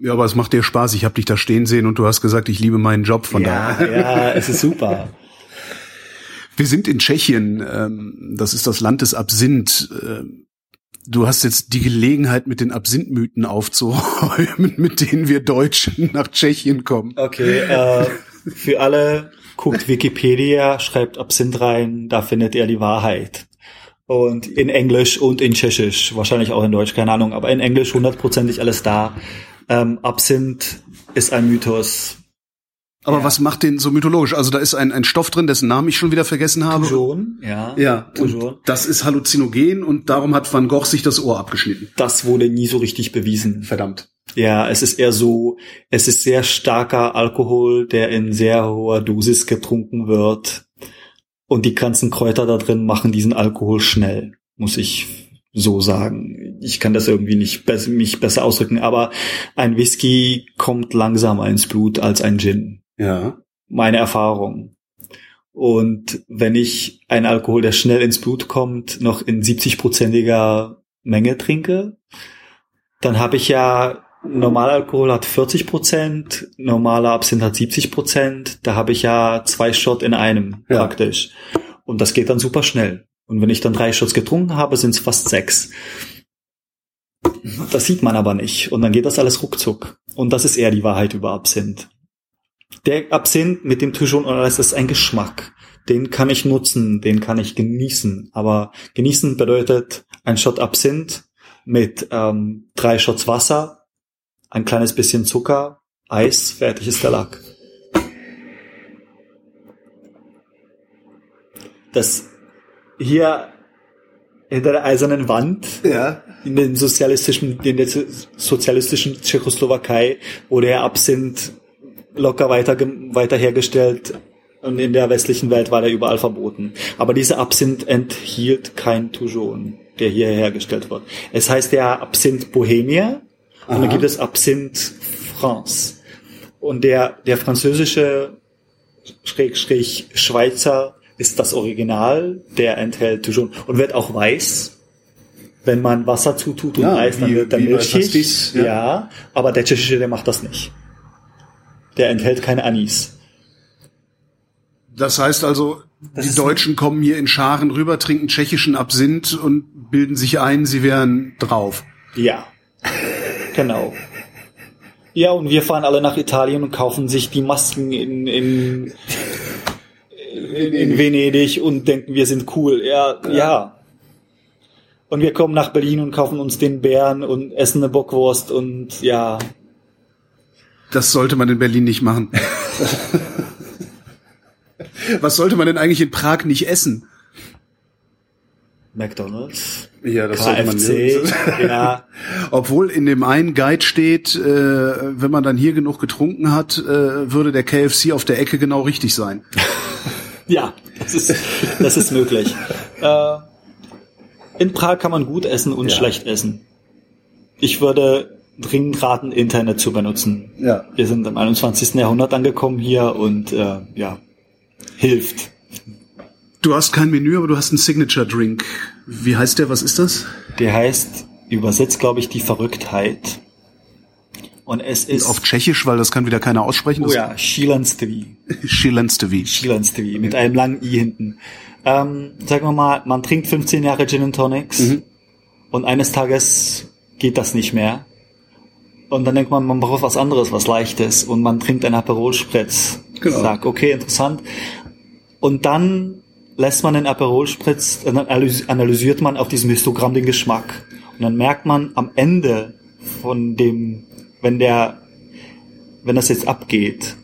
Ja, aber es macht dir Spaß. Ich habe dich da stehen sehen und du hast gesagt, ich liebe meinen Job. Von ja, daher. ja, es ist super. Wir sind in Tschechien. Ähm, das ist das Land des Absinth. Ähm, du hast jetzt die Gelegenheit, mit den Absinthmythen aufzuräumen, mit denen wir Deutschen nach Tschechien kommen. Okay, äh, für alle guckt Wikipedia, schreibt Absinth rein, da findet ihr die Wahrheit. Und in Englisch und in Tschechisch, wahrscheinlich auch in Deutsch, keine Ahnung, aber in Englisch hundertprozentig alles da. Ähm, Absinth ist ein Mythos. Aber Ja. was macht den so mythologisch? Also da ist ein, ein Stoff drin, dessen Namen ich schon wieder vergessen habe. Schon, ja. Ja, und das ist halluzinogen und darum hat Van Gogh sich das Ohr abgeschnitten. Das wurde nie so richtig bewiesen. Verdammt. Ja, es ist eher so, es ist sehr starker Alkohol, der in sehr hoher Dosis getrunken wird. Und die ganzen Kräuter da drin machen diesen Alkohol schnell, muss ich so sagen. Ich kann das irgendwie nicht be mich besser ausdrücken, aber ein Whisky kommt langsamer ins Blut als ein Gin. Ja. Meine Erfahrung. Und wenn ich einen Alkohol, der schnell ins Blut kommt, noch in 70-prozentiger Menge trinke, dann habe ich ja Normalalkohol hat 40 Prozent, normaler Absinth hat 70 Prozent. Da habe ich ja zwei Shot in einem Ja. praktisch. Und das geht dann super schnell. Und wenn ich dann drei Shots getrunken habe, sind es fast sechs. Das sieht man aber nicht. Und dann geht das alles ruckzuck. Und das ist eher die Wahrheit über Absinth. Der Absinth mit dem Touchon und alles ist ein Geschmack. Den kann ich nutzen, den kann ich genießen. Aber genießen bedeutet ein Shot Absinth mit ähm, drei Shots Wasser ein kleines bisschen Zucker, Eis, fertig ist der Lack. Das hier hinter der eisernen Wand Ja. in den sozialistischen, in der sozialistischen Tschechoslowakei wurde der Absinth locker weiter, weiter hergestellt und in der westlichen Welt war der überall verboten. Aber dieser Absinth enthielt kein Toujon, der hier hergestellt wird. Es heißt ja Absinth Bohemia und dann gibt es Absinth France. Und der, der französische Schräg, Schräg Schweizer ist das Original, der enthält Toujon und wird auch weiß. Wenn man Wasser zutut und Ja, Eis, dann wie- wird er bei milchig. Pastis, ja. ja. aber der tschechische, der macht das nicht. Der enthält kein Anis. Das heißt also, Das die Deutschen kommen hier in Scharen rüber, trinken tschechischen Absinth und bilden sich ein, sie wären drauf. Ja, genau. Ja, und wir fahren alle nach Italien und kaufen sich die Masken in, in, in, in Venedig und denken, wir sind cool. Ja, ja. Und wir kommen nach Berlin und kaufen uns den Bären und essen eine Bockwurst und ja, Das sollte man in Berlin nicht machen. Was sollte man denn eigentlich in Prag nicht essen? McDonalds, Ja, KFC, ja. Obwohl in dem einen Guide steht, äh, wenn man dann hier genug getrunken hat, äh, würde der KFC auf der Ecke genau richtig sein. Ja, das ist, das ist möglich. Äh, in Prag kann man gut essen und Ja. schlecht essen. Ich würde dringend raten, Internet zu benutzen. Ja. Wir sind im 21. Jahrhundert angekommen hier und äh, ja, hilft. Du hast kein Menü, aber du hast einen Signature Drink. Wie heißt der? Was ist das? Der heißt, übersetzt glaube ich, die Verrücktheit. Und es ist Auf Tschechisch, weil das kann wieder keiner aussprechen. oh ja, Schilanstvi. Schilenstevi. Schilanstvi mit einem langen I hinten. Ähm, sagen wir mal, man trinkt 15 Jahre Gin and Tonics Mhm. und eines Tages geht das nicht mehr. Und dann denkt man, man braucht was anderes, was leichtes und man trinkt einen Aperol Spritz. Genau. Sagt, okay, interessant. Und dann lässt man den Aperol Spritz, analysiert man auf diesem Histogramm den Geschmack. Und dann merkt man am Ende von dem, wenn der, wenn das jetzt abgeht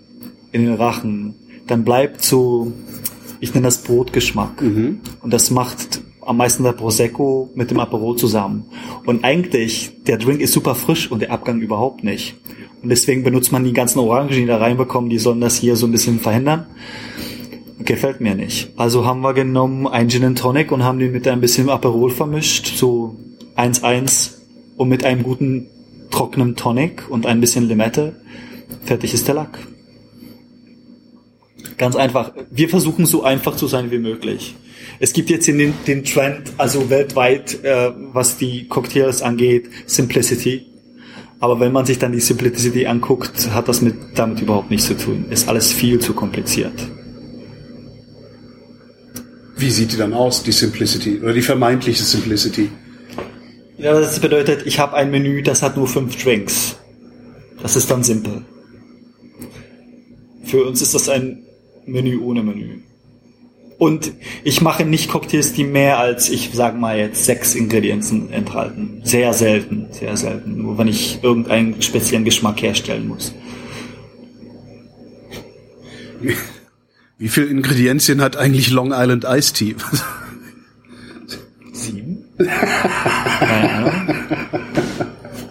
in den Rachen, dann bleibt so, ich nenne das Brotgeschmack. Und das macht am meisten der Prosecco mit dem Aperol zusammen. Und eigentlich, der Drink ist super frisch und der Abgang überhaupt nicht. Und deswegen benutzt man die ganzen Orangen, die da reinbekommen, die sollen das hier so ein bisschen verhindern. Gefällt mir nicht. Also haben wir genommen ein Gin and Tonic und haben den mit ein bisschen Aperol vermischt, so 1-1 und mit einem guten trockenen Tonic und ein bisschen Limette. Fertig ist der Lack. Ganz einfach. Wir versuchen so einfach zu sein wie möglich. Es gibt jetzt in den, den Trend, also weltweit, äh, was die Cocktails angeht, Simplicity. Aber wenn man sich dann die Simplicity anguckt, hat das mit, damit überhaupt nichts zu tun. Ist alles viel zu kompliziert. Wie sieht die dann aus, die Simplicity? Oder die vermeintliche Simplicity? Ja, das bedeutet, ich habe ein Menü, das hat nur fünf Drinks. Das ist dann simpel. Für uns ist das ein Menü ohne Menü. Und ich mache nicht Cocktails, die mehr als, ich sag mal jetzt, sechs Ingredienzen enthalten. Sehr selten, sehr selten. Nur wenn ich irgendeinen speziellen Geschmack herstellen muss. Wie viel Ingredienzien hat eigentlich Long Island Iced Tea?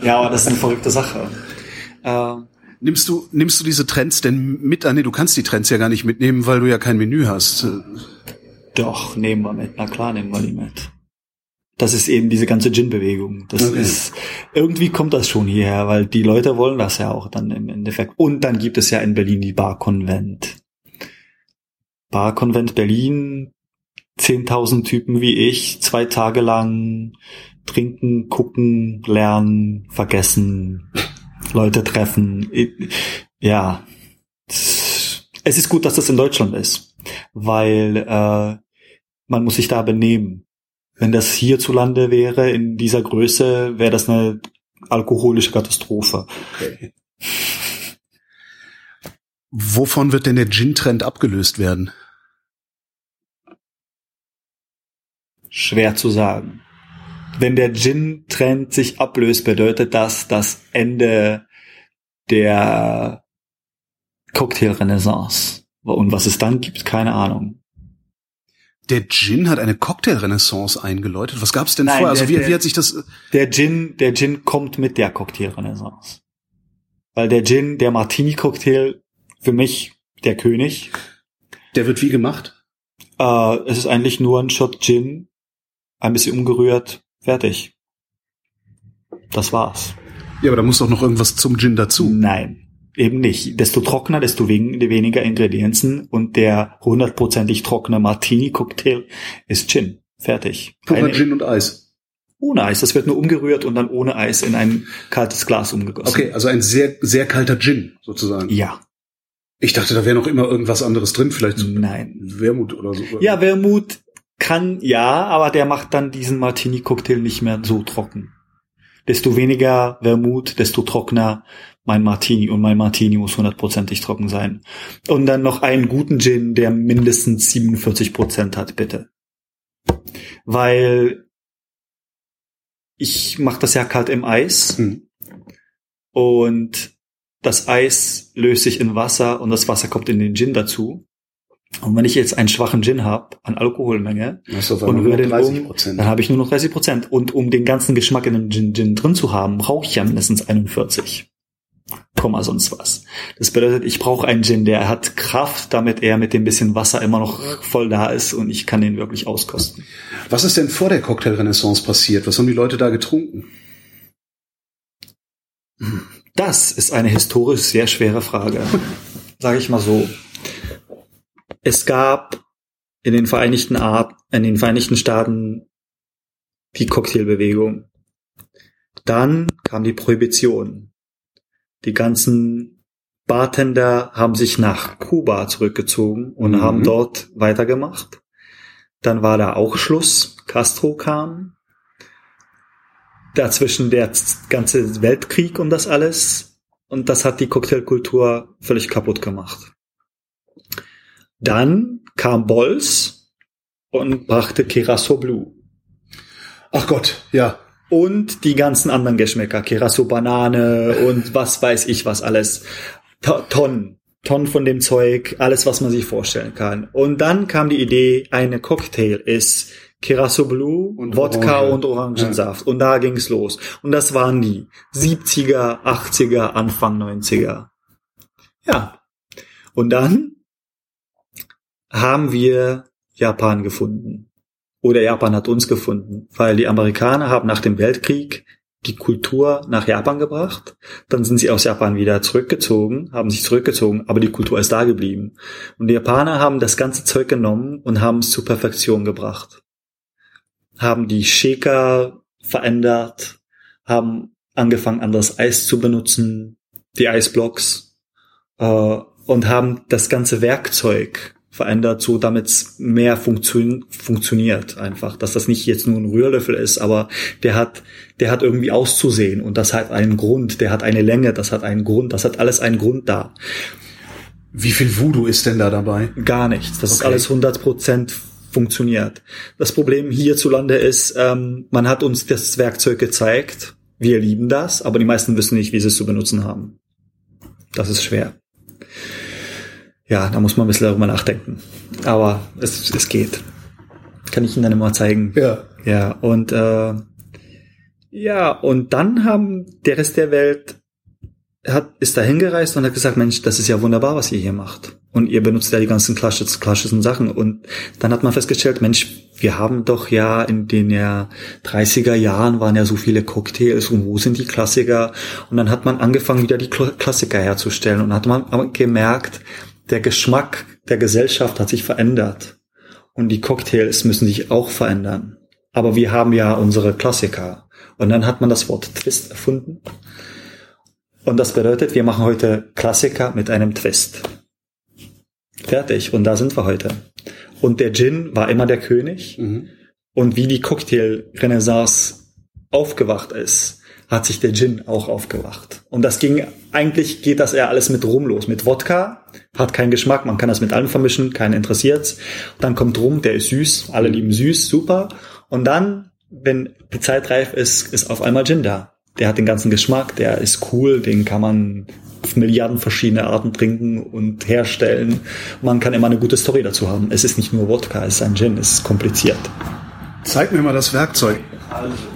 Ja, aber das ist eine verrückte Sache. Äh, nimmst du, nimmst du diese Trends denn mit? Ah, nee, du kannst die Trends ja gar nicht mitnehmen, weil du ja kein Menü hast. Doch, nehmen wir mit. Na klar, nehmen wir die mit. Das ist eben diese ganze Gin-Bewegung. Das Okay. ist, irgendwie kommt das schon hierher, weil die Leute wollen das ja auch dann im Endeffekt. Und dann gibt es ja in Berlin die Bar-Konvent. Bar-Konvent Berlin, 10.000 Typen wie ich, zwei Tage lang trinken, gucken, lernen, vergessen, Leute treffen. Ja, es ist gut, dass das in Deutschland ist, weil äh, man muss sich da benehmen. Wenn das hierzulande wäre, in dieser Größe, wäre das eine alkoholische Katastrophe. Wovon wird denn der Gin-Trend abgelöst werden? Schwer zu sagen. Wenn der Gin-Trend sich ablöst, bedeutet das das Ende der Cocktail-Renaissance. Und was es dann gibt, keine Ahnung. Der Gin hat eine Cocktail-Renaissance eingeläutet. Was gab's denn Nein, vorher? Also der- wie, der- wie hat sich das? Der Gin, der Gin kommt mit der Cocktail-Renaissance. Weil der Gin, der Martini-Cocktail, für mich der König. Der wird wie gemacht? Äh, es ist eigentlich nur ein Shot Gin, ein bisschen umgerührt, fertig. Das war's. Ja, aber da muss doch noch irgendwas zum Gin dazu. Nein, eben nicht. Desto trockener, desto wen- weniger Ingredienzen und der hundertprozentig trockene Martini-Cocktail ist Gin. Fertig. Purer Gin und Eis. Ohne Eis. Das wird nur umgerührt und dann ohne Eis in ein kaltes Glas umgegossen. Okay, also ein sehr, sehr kalter Gin sozusagen. Ja. Ich dachte, da wäre noch immer irgendwas anderes drin, vielleicht so Nein. Wermut oder so. Ja, Wermut kann ja, aber der macht dann diesen Martini-Cocktail nicht mehr so trocken. Desto weniger Wermut, desto trockener mein Martini. Und mein Martini muss hundertprozentig trocken sein. Und dann noch einen guten Gin, der mindestens 47 Prozent hat, bitte. Weil ich mache das ja kalt im Eis. Hm. Und das Eis löst sich in Wasser und das Wasser kommt in den Gin dazu. Und wenn ich jetzt einen schwachen Gin habe an Alkoholmenge auf und rühre den 30 um, dann habe ich nur noch 30 Prozent. Und um den ganzen Geschmack in dem Gin, Gin drin zu haben, brauche ich ja mindestens 41. Komma sonst was. Das bedeutet, ich brauche einen Gin, der hat Kraft, damit er mit dem bisschen Wasser immer noch voll da ist und ich kann den wirklich auskosten. Was ist denn vor der Cocktail-Renaissance passiert? Was haben die Leute da getrunken? Das ist eine historisch sehr schwere Frage. Sage ich mal so. Es gab in den Vereinigten Art, in den Vereinigten Staaten die Cocktailbewegung. Dann kam die Prohibition. Die ganzen Bartender haben sich nach Kuba zurückgezogen und Mhm. haben dort weitergemacht. Dann war da auch Schluss. Castro kam. Dazwischen der ganze Weltkrieg und das alles. Und das hat die Cocktailkultur völlig kaputt gemacht. Dann kam Bolz und brachte Kerasso Blue. Ach Gott, ja. Und die ganzen anderen Geschmäcker, Kerasso Banane und was weiß ich was alles. To- Tonnen, Tonnen von dem Zeug, alles was man sich vorstellen kann. Und dann kam die Idee, eine Cocktail ist Kerasso Blue, Und Wodka Orange. und Orangensaft. Und da ging's los. Und das waren die 70er, 80er, Anfang 90er. Ja. Und dann haben wir Japan gefunden. Oder Japan hat uns gefunden, weil die Amerikaner haben nach dem Weltkrieg die Kultur nach Japan gebracht. Dann sind sie aus Japan wieder zurückgezogen, haben sich zurückgezogen, aber die Kultur ist da geblieben. Und die Japaner haben das ganze Zeug genommen und haben es zur Perfektion gebracht. Haben die Shaker verändert, haben angefangen, anderes Eis zu benutzen, die Eisblocks, äh, und haben das ganze Werkzeug verändert, so damit es mehr funktio funktioniert einfach, dass das nicht jetzt nur ein Rührlöffel ist, aber der hat, der hat irgendwie auszusehen und das hat einen Grund, der hat eine Länge, das hat einen Grund, das hat alles einen Grund da. Wie viel Voodoo ist denn da dabei? Gar nichts. Das ist Okay. alles 100 Prozent funktioniert. Das Problem hierzulande ist, ähm, man hat uns das Werkzeug gezeigt. Wir lieben das, aber die meisten wissen nicht, wie sie es zu benutzen haben. Das ist schwer. Ja, da muss man ein bisschen darüber nachdenken. Aber es, es geht. Kann ich Ihnen dann immer zeigen. Ja. Ja, und äh, ja, und dann haben der Rest der Welt hat, ist da hingereist und hat gesagt, Mensch, das ist ja wunderbar, was ihr hier macht. Und ihr benutzt ja die ganzen klassischen, klassischen Sachen. Und dann hat man festgestellt, Mensch, wir haben doch ja in den ja 30er Jahren waren ja so viele Cocktails und wo sind die Klassiker? Und dann hat man angefangen, wieder die Kla- Klassiker herzustellen und hat man gemerkt, der Geschmack der Gesellschaft hat sich verändert. Und die Cocktails müssen sich auch verändern. Aber wir haben ja unsere Klassiker. Und dann hat man das Wort Twist erfunden. Und das bedeutet, wir machen heute Klassiker mit einem Twist. Fertig. Und da sind wir heute. Und der Gin war immer der König. Mhm. Und wie die Cocktail-Renaissance aufgewacht ist, hat sich der Gin auch aufgewacht. Und das ging, eigentlich geht das eher alles mit Rum los. Mit Wodka, hat keinen Geschmack, man kann das mit allem vermischen, keinen interessiert's. Dann kommt Rum, der ist süß, alle lieben süß, super. Und dann, wenn die Zeit reif ist, ist auf einmal Gin da. der hat den ganzen Geschmack, der ist cool, den kann man auf Milliarden verschiedene Arten trinken und herstellen. Man kann immer eine gute Story dazu haben. Es ist nicht nur Wodka, es ist ein Gin, es ist kompliziert. Zeig mir mal das Werkzeug. Also.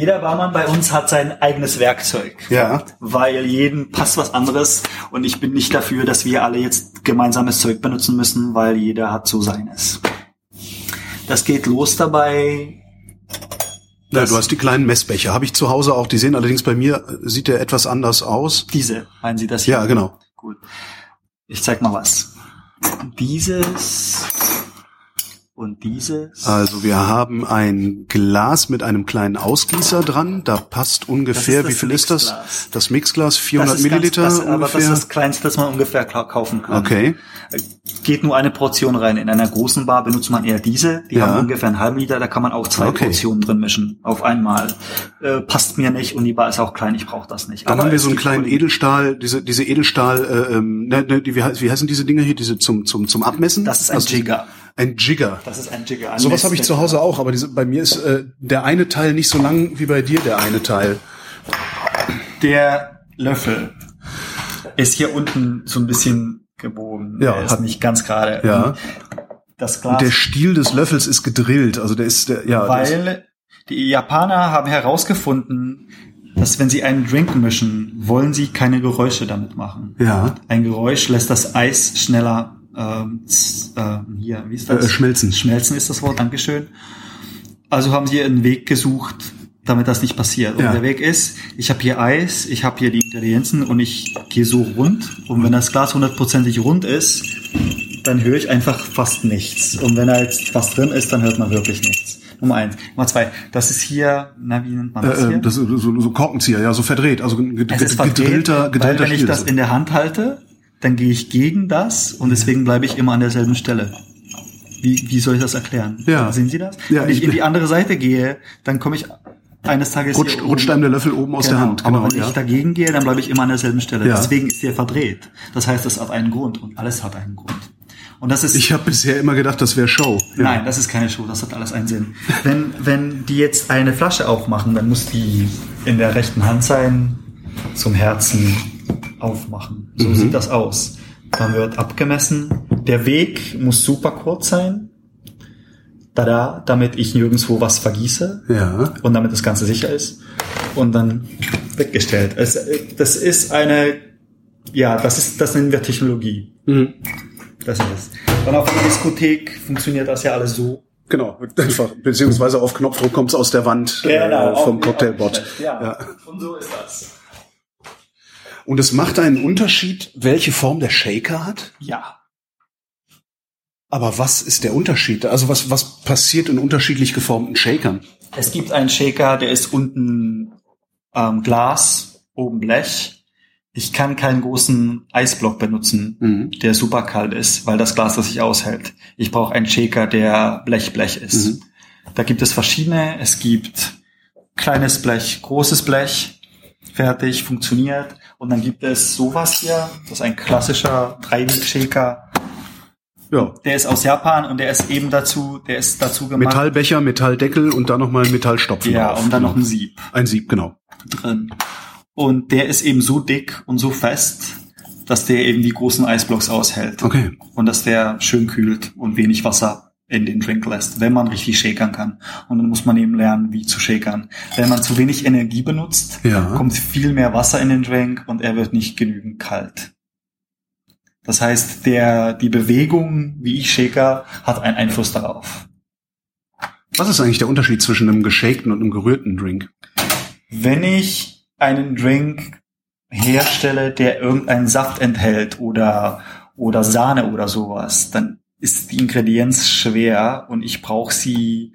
Jeder Barmann bei uns hat sein eigenes Werkzeug. Ja. Weil jedem passt was anderes und ich bin nicht dafür, dass wir alle jetzt gemeinsames Zeug benutzen müssen, weil jeder hat so seines. Das geht los dabei. Ja, du hast die kleinen Messbecher. Habe ich zu Hause auch. Die sehen allerdings bei mir, sieht der etwas anders aus. Diese, meinen Sie das hier? Ja, genau. Gut. Ich zeig mal was. Dieses und dieses. Also wir haben ein Glas mit einem kleinen Ausgießer dran. Da passt ungefähr, wie viel ist das? Mixglas. Das Mixglas, 400 Das Milliliter ganz, das, aber das ungefähr. ist das Kleinste, das man ungefähr kaufen kann. Okay. Geht nur eine Portion rein. In einer großen Bar benutzt man eher diese. Die Ja. haben ungefähr einen halben Liter. Da kann man auch zwei Okay. Portionen drin mischen. Auf einmal. Äh, passt mir nicht und die Bar ist auch klein. Ich brauche das nicht. Dann Aber haben wir so einen kleinen Edelstahl, diese diese Edelstahl, äh, ähm, ne, ne, die, wie, heißen diese Dinger hier, diese zum zum zum Abmessen? Das ist ein diese- Jigger. Ein Jigger. Das ist ein Jigger. Ein Sowas habe ich zu Hause auch, aber diese, bei mir ist äh, der eine Teil nicht so lang wie bei dir der eine Teil. Der Löffel ist hier unten so ein bisschen gebogen. Ja, er ist hat- nicht ganz gerade. Ja. Das Glas. Und der Stiel des Löffels ist gedrillt, also der ist der ja. der ist, Weil die Japaner haben herausgefunden, dass wenn sie einen Drink mischen, wollen sie keine Geräusche damit machen. ja. Ein Geräusch lässt das Eis schneller ähm, ähm, hier, wie ist das? Äh, schmelzen. Schmelzen ist das Wort, Dankeschön. Also haben sie einen Weg gesucht, damit das nicht passiert. Und Ja. der Weg ist, ich habe hier Eis, ich habe hier die Ingredienzen und ich gehe so rund. Und wenn das Glas hundertprozentig rund ist, dann höre ich einfach fast nichts. Und wenn da jetzt was drin ist, dann hört man wirklich nichts. Nummer eins. Nummer zwei, das ist hier, na, wie nennt man das Äh, hier? äh, das ist so, so Korkenzieher, ja, so verdreht, also ge- Es ist ge- verdreht, gedrillter, weil gedrillter wenn ich das in der Hand halte, dann gehe ich gegen das und deswegen bleibe ich immer an derselben Stelle. Wie, wie soll ich das erklären? Ja. Sehen Sie das? Ja, wenn ich, ich- in die andere Seite gehe, dann komme ich eines Tages rutscht, rutscht einem der Löffel oben aus genau, der Hand. aber Genau, wenn ja. ich dagegen gehe, dann bleibe ich immer an derselben Stelle. Ja. Deswegen ist der verdreht. Das heißt, es hat einen Grund und alles hat einen Grund. Und das ist Ich habe bisher immer gedacht, das wäre Show. Ja. Nein, das ist keine Show, das hat alles einen Sinn. Wenn, wenn die jetzt eine Flasche aufmachen, dann muss die in der rechten Hand sein, zum Herzen aufmachen. So sieht das aus. Dann wird abgemessen. Der Weg muss super kurz sein. Tada, damit ich nirgendwo was vergieße Ja. und damit das Ganze sicher ist. Und dann weggestellt. Es, das ist eine, ja, das ist, das nennen wir Technologie. Mhm. Das ist es. Dann auf einer Diskothek funktioniert das ja alles so. Genau, einfach, beziehungsweise auf Knopfdruck kommt's aus der Wand äh, vom Cocktailbot. Ja. Ja. Und so ist das. Und es macht einen Unterschied, welche Form der Shaker hat? Ja. Aber was ist der Unterschied? Also was, was passiert in unterschiedlich geformten Shakern? Es gibt einen Shaker, der ist unten ähm, Glas, oben Blech. Ich kann keinen großen Eisblock benutzen, Mhm. der super kalt ist, weil das Glas das sich aushält. Ich brauche einen Shaker, der Blech-Blech ist. Mhm. Da gibt es verschiedene. Es gibt kleines Blech, großes Blech, fertig, funktioniert. Und dann gibt es sowas hier, das ist ein klassischer Dreiweg-Shaker. Ja. Der ist aus Japan und der ist eben dazu, der ist dazu gemacht. Metallbecher, Metalldeckel und dann nochmal ein Metallstopfen Ja, drauf. und dann Genau. noch ein Sieb Ein Sieb, genau. drin. Und der ist eben so dick und so fest, dass der eben die großen Eisblocks aushält. Okay. Und dass der schön kühlt und wenig Wasser in den Drink lässt, wenn man richtig shakern kann. Und dann muss man eben lernen, wie zu shakern. Wenn man zu wenig Energie benutzt, Ja. kommt viel mehr Wasser in den Drink und er wird nicht genügend kalt. Das heißt, der, die Bewegung, wie ich shaker, hat einen Einfluss darauf. Was ist eigentlich der Unterschied zwischen einem geschakten und einem gerührten Drink? Wenn ich einen Drink herstelle, der irgendeinen Saft enthält oder, oder Sahne oder sowas, dann ist die Ingredienz schwer und ich brauche sie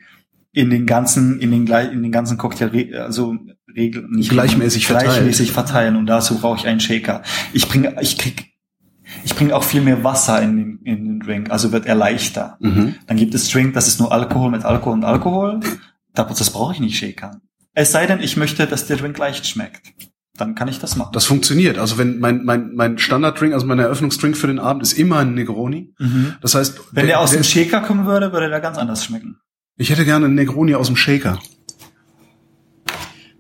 in den ganzen, in den, in den ganzen Cocktail, also Regel, nicht Gleichmäßig verteilt. gleichmäßig verteilen und dazu brauche ich einen Shaker. Ich bringe, ich krieg, ich bringe auch viel mehr Wasser in den, in den Drink, also wird er leichter. Mhm. Dann gibt es Drink, das ist nur Alkohol mit Alkohol und Alkohol. Das brauche ich nicht shakern. Es sei denn, ich möchte, dass der Drink leicht schmeckt. Dann kann ich das machen. Das funktioniert. Also wenn mein, mein, mein Standarddrink, also mein Eröffnungsdrink für den Abend ist immer ein Negroni. mhm. Das heißt, Wenn der aus dem ist- Shaker kommen würde, würde der ganz anders schmecken. Ich hätte gerne einen Negroni aus dem Shaker.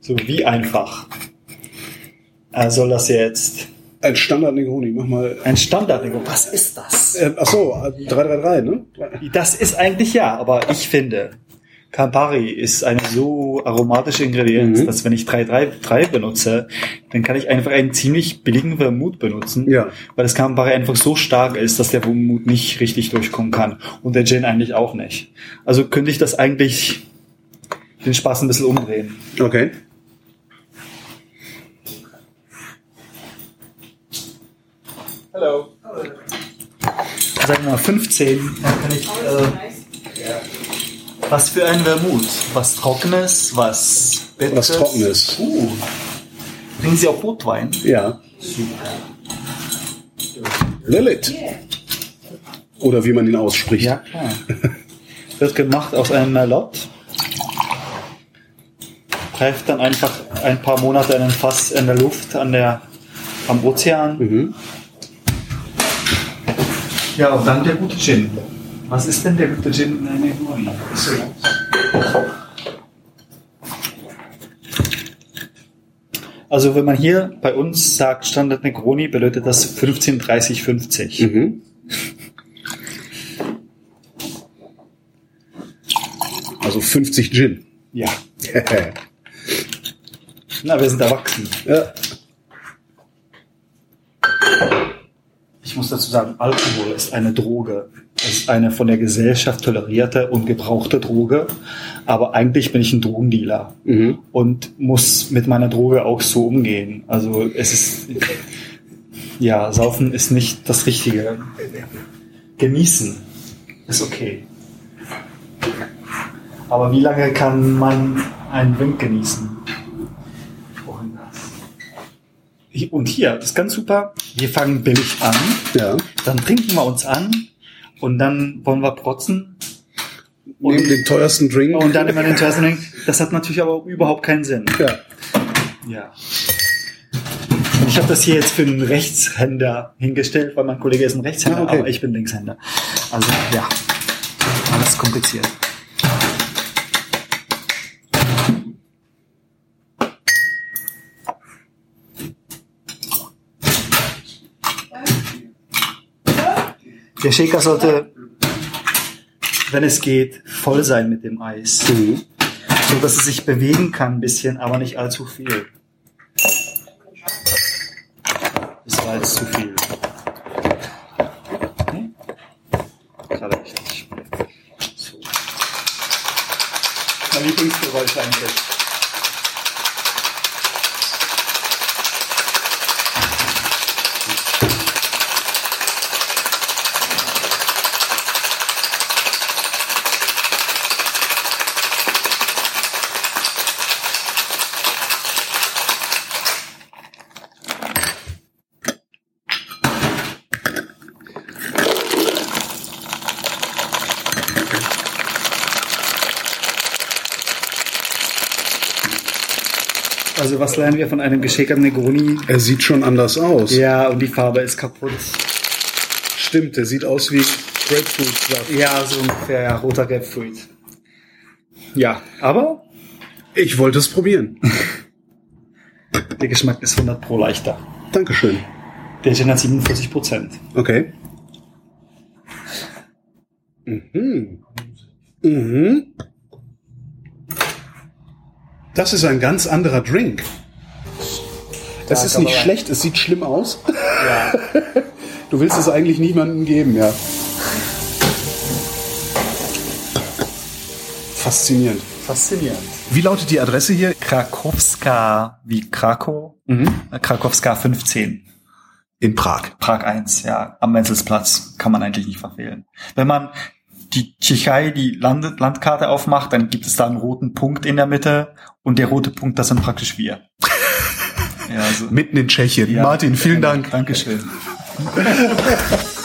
So, wie einfach äh, soll das jetzt? Ein Standard Negroni, mach mal. Ein Standard, was ist das? Äh, ach so, 333, ne? Das ist eigentlich ja, aber ich finde, Campari ist eine so aromatische Ingredienz, Mhm. dass wenn ich 333 benutze, dann kann ich einfach einen ziemlich billigen Vermut benutzen, Ja. weil das Campari einfach so stark ist, dass der Vermut nicht richtig durchkommen kann und der Gin eigentlich auch nicht. Also könnte ich das eigentlich den Spaß ein bisschen umdrehen. Okay. Hallo. Sagen wir mal 15, dann kann ich äh, was für ein Vermut? Was Trockenes, was Bitteres? Was Trockenes. Uh. Bringen Sie auch Rotwein? Ja. Lilith. Oder wie man ihn ausspricht. Ja, klar. Wird gemacht aus einem Merlot. Reift dann einfach ein paar Monate in einem Fass in der Luft an der, am Ozean. Mhm. Ja, und dann der gute Gin. Was ist denn der gute Gin in einer Negroni? So. Also wenn man hier bei uns sagt Standard Negroni, bedeutet das 15, 30, 50. Mhm. Also 50 Gin. Ja. Na, wir sind erwachsen. ja. Ich muss dazu sagen, Alkohol ist eine Droge. Ist eine von der Gesellschaft tolerierte und gebrauchte Droge. Aber eigentlich bin ich ein Drogendealer Mhm. und muss mit meiner Droge auch so umgehen. Also es ist, ja, saufen ist nicht das Richtige. Genießen ist okay. Aber wie lange kann man einen Drink genießen? Und hier, das ist ganz super. Wir fangen billig an, Ja. dann trinken wir uns an und dann wollen wir protzen Nehmen den teuersten Drink. und dann immer den Test Drink. Das hat natürlich aber überhaupt keinen Sinn. ja. Ja. Und ich habe das hier jetzt für einen Rechtshänder hingestellt, weil mein Kollege ist ein Rechtshänder, Ja, okay. aber ich bin Linkshänder. Also ja, alles kompliziert. Der Shaker sollte, wenn es geht, voll sein mit dem Eis Mhm. so dass es sich bewegen kann ein bisschen, aber nicht allzu viel. Das war jetzt zu viel. Okay. Gerade richtig. So. Mein Lieblingsgeräusch eigentlich. Also was lernen wir von einem geschäkerten Negroni? Er sieht schon anders aus. Ja, und die Farbe ist kaputt. Stimmt, der sieht aus wie Grapefruit-Saft. Ja, so ungefähr ja, roter Grapefruit. Ja, aber Ich wollte es probieren. der Geschmack ist 100 pro leichter. Dankeschön. Der Gin hat 47 Prozent. Okay. Mhm. Mhm. Das ist ein ganz anderer Drink. Das Sag ist nicht schlecht, es sieht schlimm aus. Ja. Du willst es eigentlich niemandem geben, ja. Faszinierend. Faszinierend. Wie lautet die Adresse hier? Krakowska wie Krakow. Äh, Krakowska 15. In Prag. Prag 1, ja. Am Menzelsplatz kann man eigentlich nicht verfehlen. Wenn man die Tschechei, die Land Landkarte aufmacht, dann gibt es da einen roten Punkt in der Mitte und der rote Punkt, das sind praktisch wir. Ja, also, Mitten in Tschechien. ja. Martin, vielen Dank. Dankeschön.